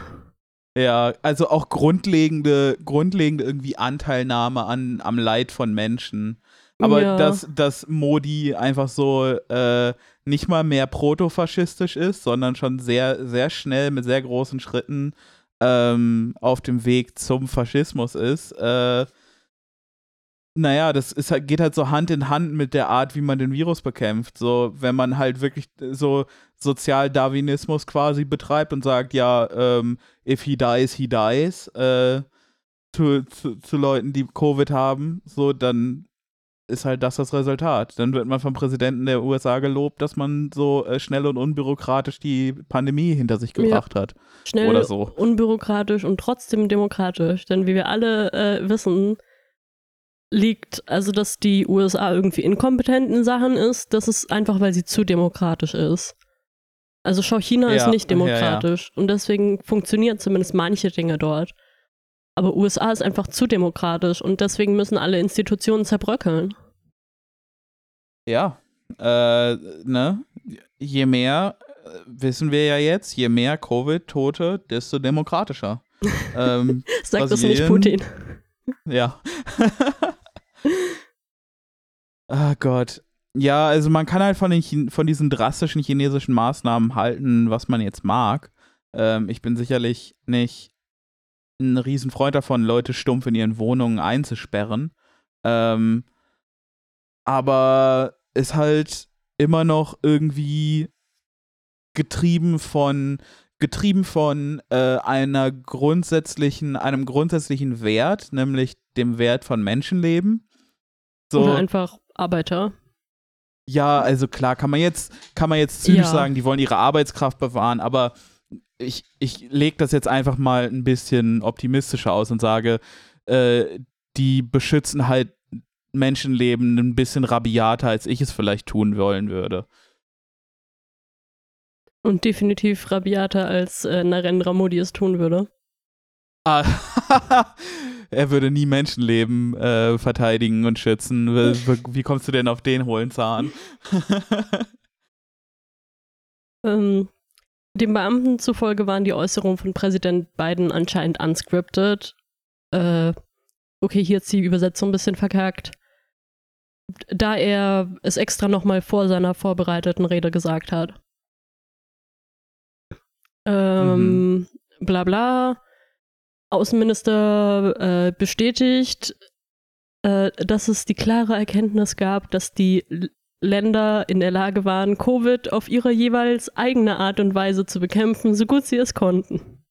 Ja, also auch grundlegende, grundlegende irgendwie Anteilnahme an, am Leid von Menschen. Aber ja. dass, dass Modi einfach so äh, nicht mal mehr protofaschistisch ist, sondern schon sehr, sehr schnell mit sehr großen Schritten ähm, auf dem Weg zum Faschismus ist, äh, naja, das ist halt, geht halt so Hand in Hand mit der Art, wie man den Virus bekämpft. So, wenn man halt wirklich so Sozialdarwinismus quasi betreibt und sagt, ja, ähm, if he dies, he dies, äh, zu, zu, zu Leuten, die Covid haben, so, dann ist halt das das Resultat. Dann wird man vom Präsidenten der USA gelobt, dass man so äh, schnell und unbürokratisch die Pandemie hinter sich Ja. gebracht hat. Schnell, Oder so. unbürokratisch und trotzdem demokratisch. Denn wie wir alle äh, wissen, liegt, also dass die USA irgendwie inkompetent in Sachen ist, das ist einfach, weil sie zu demokratisch ist. Also schau, China ist Ja, nicht ja, ja. demokratisch und deswegen funktionieren zumindest manche Dinge dort. Aber USA ist einfach zu demokratisch und deswegen müssen alle Institutionen zerbröckeln. Ja, äh, ne? Je mehr, äh, wissen wir ja jetzt, je mehr Covid-Tote, desto demokratischer. <laughs> ähm, Sagt das nicht Putin. Ja. <laughs> Ah Gott. Ja, also man kann halt von, den von diesen drastischen chinesischen Maßnahmen halten, was man jetzt mag. Ähm, ich bin sicherlich nicht ein Riesenfreund davon, Leute stumpf in ihren Wohnungen einzusperren. Ähm, aber ist halt immer noch irgendwie getrieben von getrieben von äh, einer grundsätzlichen, einem grundsätzlichen Wert, nämlich dem Wert von Menschenleben. So, Oder einfach Arbeiter. Ja, also klar, kann man jetzt, kann man jetzt zynisch Ja. sagen, die wollen ihre Arbeitskraft bewahren, aber ich, ich lege das jetzt einfach mal ein bisschen optimistischer aus und sage, äh, die beschützen halt Menschenleben ein bisschen rabiater, als ich es vielleicht tun wollen würde. Und definitiv rabiater, als äh, Narendra Modi es tun würde. Ah, <laughs> <laughs> er würde nie Menschenleben äh, verteidigen und schützen. <laughs> Wie, kommst du denn auf den hohlen Zahn? <laughs> Ähm, dem Beamten zufolge waren die Äußerungen von Präsident Biden anscheinend unscripted. Äh, okay, hier ist die Übersetzung ein bisschen verkackt. Da er es extra nochmal vor seiner vorbereiteten Rede gesagt hat. Ähm, bla bla. Außenminister äh, bestätigt, äh, dass es die klare Erkenntnis gab, dass die Länder in der Lage waren, Covid auf ihre jeweils eigene Art und Weise zu bekämpfen, so gut sie es konnten.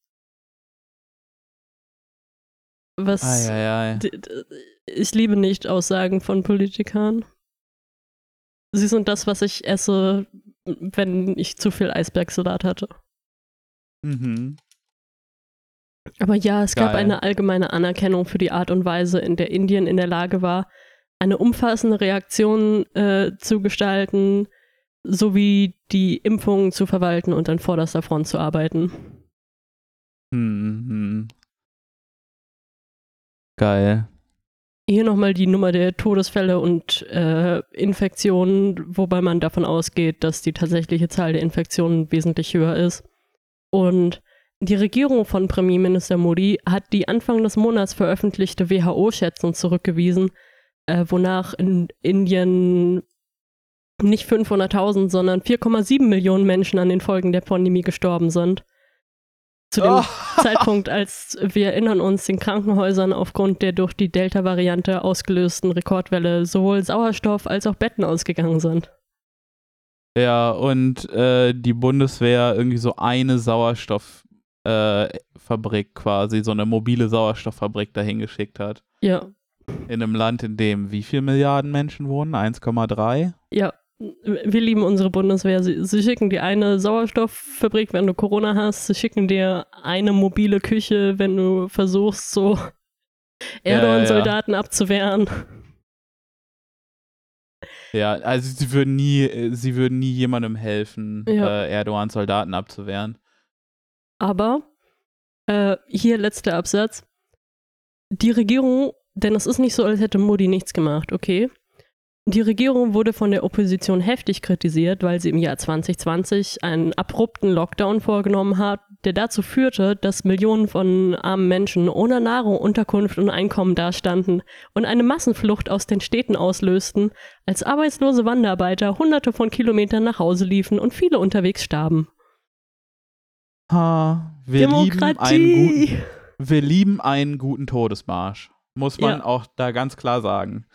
Was Eieiei. D- d- ich liebe nicht Aussagen von Politikern. Sie sind das, was ich esse, wenn ich zu viel Eisbergsalat hatte. Mhm. Aber ja, es gab Geil. eine allgemeine Anerkennung für die Art und Weise, in der Indien in der Lage war, eine umfassende Reaktion äh, zu gestalten, sowie die Impfungen zu verwalten und an vorderster Front zu arbeiten. Mhm. Geil. Hier nochmal die Nummer der Todesfälle und äh, Infektionen, wobei man davon ausgeht, dass die tatsächliche Zahl der Infektionen wesentlich höher ist. Und die Regierung von Premierminister Modi hat die Anfang des Monats veröffentlichte WHO-Schätzung zurückgewiesen, äh, wonach in Indien nicht 500.000, sondern 4,7 Millionen Menschen an den Folgen der Pandemie gestorben sind. Zu dem Oh. <laughs> Zeitpunkt, als wir erinnern uns, den Krankenhäusern aufgrund der durch die Delta-Variante ausgelösten Rekordwelle sowohl Sauerstoff als auch Betten ausgegangen sind. Ja, und äh, die Bundeswehr irgendwie so eine Sauerstofffabrik äh, Fabrik quasi, so eine mobile Sauerstofffabrik dahin geschickt hat. Ja, In einem Land, in dem wie viel Milliarden Menschen wohnen? 1,3? ja. Wir lieben unsere Bundeswehr. Sie, sie schicken dir eine Sauerstofffabrik, wenn du Corona hast. Sie schicken dir eine mobile Küche, wenn du versuchst, so ja, Erdogan-Soldaten abzuwehren. Ja, also sie würden nie, äh, sie würden nie jemandem helfen, Ja. äh, Erdogans Soldaten abzuwehren. Aber äh, hier letzter Absatz. Die Regierung, denn es ist nicht so, als hätte Modi nichts gemacht, okay? Die Regierung wurde von der Opposition heftig kritisiert, weil sie im Jahr 2020 einen abrupten Lockdown vorgenommen hat, der dazu führte, dass Millionen von armen Menschen ohne Nahrung, Unterkunft und Einkommen dastanden und eine Massenflucht aus den Städten auslösten, als arbeitslose Wanderarbeiter hunderte von Kilometern nach Hause liefen und viele unterwegs starben. Ha, wir lieben einen guten, Demokratie! wir lieben einen guten Todesmarsch. Muss man Ja. auch da ganz klar sagen.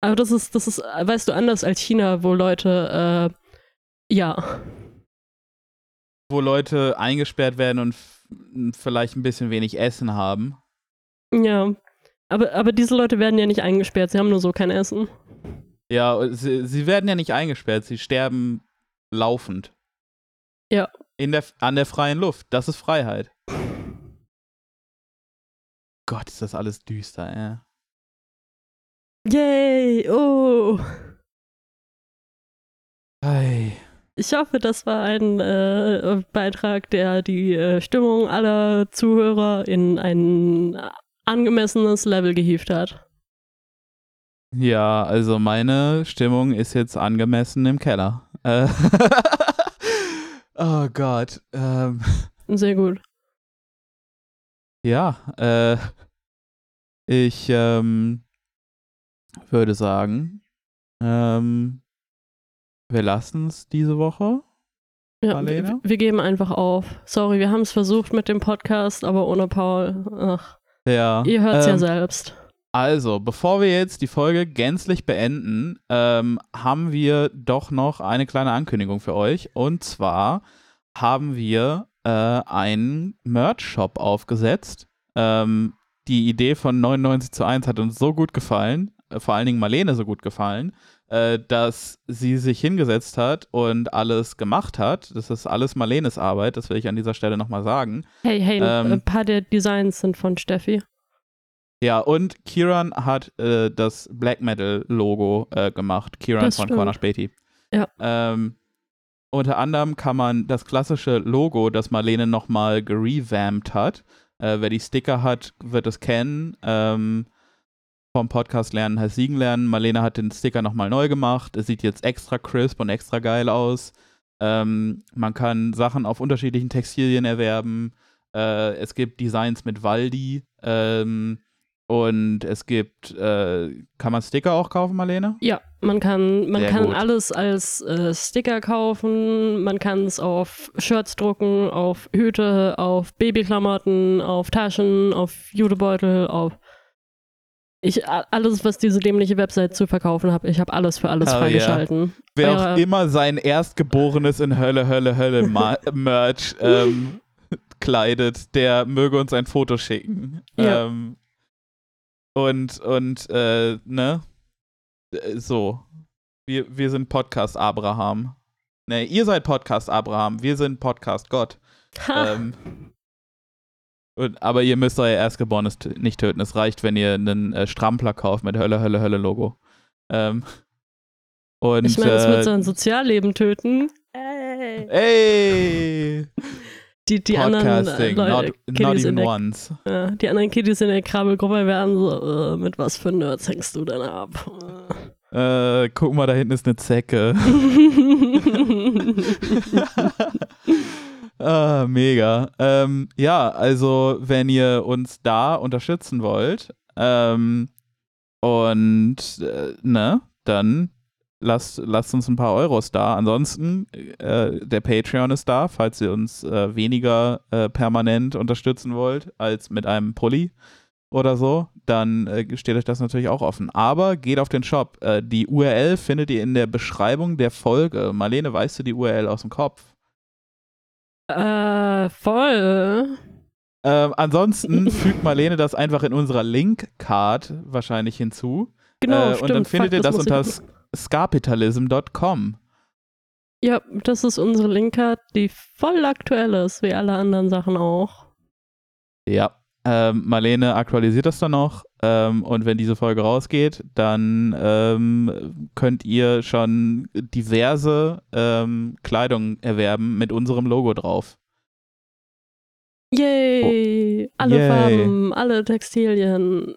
Aber das ist, das ist, weißt du, anders als China, wo Leute, äh, ja, Wo Leute eingesperrt werden und vielleicht ein bisschen wenig Essen haben. ja. Aber, aber diese Leute werden ja nicht eingesperrt, sie haben nur so kein Essen. Ja, sie, sie werden ja nicht eingesperrt, sie sterben laufend. Ja. In der, an der freien Luft. Das ist Freiheit. Gott, ist das alles düster, ey. Yay! Oh! Ei. Ich hoffe, das war ein äh, Beitrag, der die äh, Stimmung aller Zuhörer in ein angemessenes Level gehievt hat. Ja, also meine Stimmung ist jetzt angemessen im Keller. Äh, <laughs> oh Gott. Ähm, Sehr gut. ja, äh, ich ähm, würde sagen, ähm, wir lassen es diese Woche. Ja, wir, wir geben einfach auf. Sorry, wir haben es versucht mit dem Podcast, aber ohne Paul. Ach, Ja. ihr hört es ähm, ja selbst. Also, bevor wir jetzt die Folge gänzlich beenden, ähm, haben wir doch noch eine kleine Ankündigung für euch. Und zwar haben wir äh, einen Merch-Shop aufgesetzt. Ähm, die Idee von 99 zu 1 hat uns so gut gefallen, äh, vor allen Dingen Marlene so gut gefallen, äh, dass sie sich hingesetzt hat und alles gemacht hat. Das ist alles Marlenes Arbeit, das will ich an dieser Stelle nochmal sagen. Hey, hey, Ähm, ein paar der Designs sind von Steffi. Ja, und Kieran hat äh, das Black Metal-Logo äh, gemacht. Kieran Das von stimmt. Corner Späti. Ja. Ähm, unter anderem kann man das klassische Logo, das Marlene nochmal gerevamped hat. Äh, wer die Sticker hat, wird es kennen. Ähm, vom Podcast Lernen heißt Siegen lernen. Marlene hat den Sticker nochmal neu gemacht. Es sieht jetzt extra crisp und extra geil aus. Ähm, man kann Sachen auf unterschiedlichen Textilien erwerben. Äh, es gibt Designs mit Waldi. Ähm, und es gibt, äh, kann man Sticker auch kaufen, Marlene? Ja, man kann, man Sehr kann gut. alles als äh, Sticker kaufen, man kann es auf Shirts drucken, auf Hüte, auf Babyklamotten, auf Taschen, auf Jutebeutel, auf ich, alles, was diese dämliche Website zu verkaufen hat, ich habe alles für alles Hell freigeschalten. Wer Eure- auch immer sein Erstgeborenes in Hölle, Hölle, Hölle <laughs> Merch ähm, kleidet, der möge uns ein Foto schicken. Ja. Ähm, und, und, äh, ne? Äh, So. Wir, wir sind Podcast Abraham. Ne, ihr seid Podcast Abraham, wir sind Podcast Gott. <laughs> Ähm, und, aber ihr müsst euer Erstgeborenes nicht töten. Es reicht, wenn ihr einen äh, Strampler kauft mit Hölle, Hölle, Hölle Logo. Ähm, und, ich meine, es äh, wird sein Sozialleben töten. Ey. Ey! <laughs> Die, die anderen äh, Podcasting, Leute, not, not even der, once. ja, die anderen Kiddies in der Krabbelgruppe werden so, äh, mit was für Nerds hängst du denn ab? Äh, guck mal, da hinten ist eine Zecke. <laughs> <laughs> ah, mega. Ähm, ja, also wenn ihr uns da unterstützen wollt ähm, und äh, ne, dann lasst, lasst uns ein paar Euros da. Ansonsten, äh, der Patreon ist da, falls ihr uns äh, weniger äh, permanent unterstützen wollt als mit einem Pulli oder so, dann äh, steht euch das natürlich auch offen. Aber geht auf den Shop. Äh, die URL findet ihr in der Beschreibung der Folge. Marlene, weißt du die URL aus dem Kopf? äh, voll. Ähm, ansonsten <laughs> fügt Marlene das einfach in unserer Link-Card wahrscheinlich hinzu. Genau, äh, stimmt. und dann findet Fuck, ihr das muss unter skapitalism.com. Ja, das ist unsere Linkkarte, die voll aktuell ist, wie alle anderen Sachen auch. Ja. Ähm, Marlene aktualisiert das dann noch. Ähm, und wenn diese Folge rausgeht, dann ähm, könnt ihr schon diverse ähm, Kleidung erwerben mit unserem Logo drauf. Yay! Alle Oh. Yay. Farben, alle Textilien.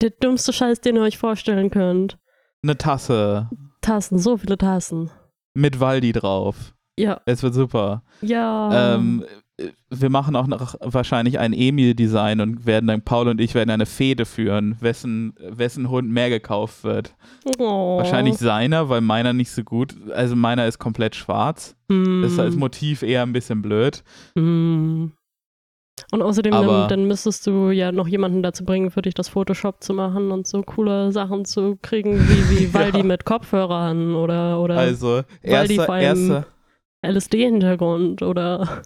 Der dummste Scheiß, den ihr euch vorstellen könnt. Eine Tasse Tassen, so viele Tassen. mit Waldi drauf. Ja, Es wird super. ja. Ähm, äh, wir machen auch noch wahrscheinlich ein Emil-Design und werden dann, Paul und ich werden eine Fehde führen, wessen, wessen Hund mehr gekauft wird. oh. Wahrscheinlich seiner, weil meiner nicht so gut, also meiner ist komplett schwarz. Mm. Das ist als Motiv eher ein bisschen blöd. Mm. Und außerdem, dann, dann müsstest du ja noch jemanden dazu bringen, für dich das Photoshop zu machen und so coole Sachen zu kriegen, wie, wie <laughs> Waldi Ja. mit Kopfhörern oder, oder Also, Waldi erster, vor allem- erster, LSD-Hintergrund oder.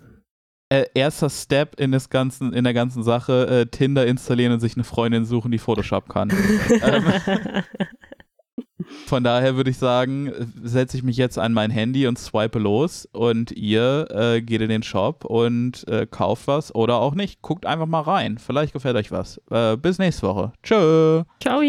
äh, erster Step in, des ganzen, in der ganzen Sache, äh, Tinder installieren und sich eine Freundin suchen, die Photoshop kann. <laughs> ähm, Von daher würde ich sagen, setze ich mich jetzt an mein Handy und swipe los und ihr äh, geht in den Shop und äh, kauft was oder auch nicht. Guckt einfach mal rein. Vielleicht gefällt euch was. Äh, bis nächste Woche. Tschö. Ciao!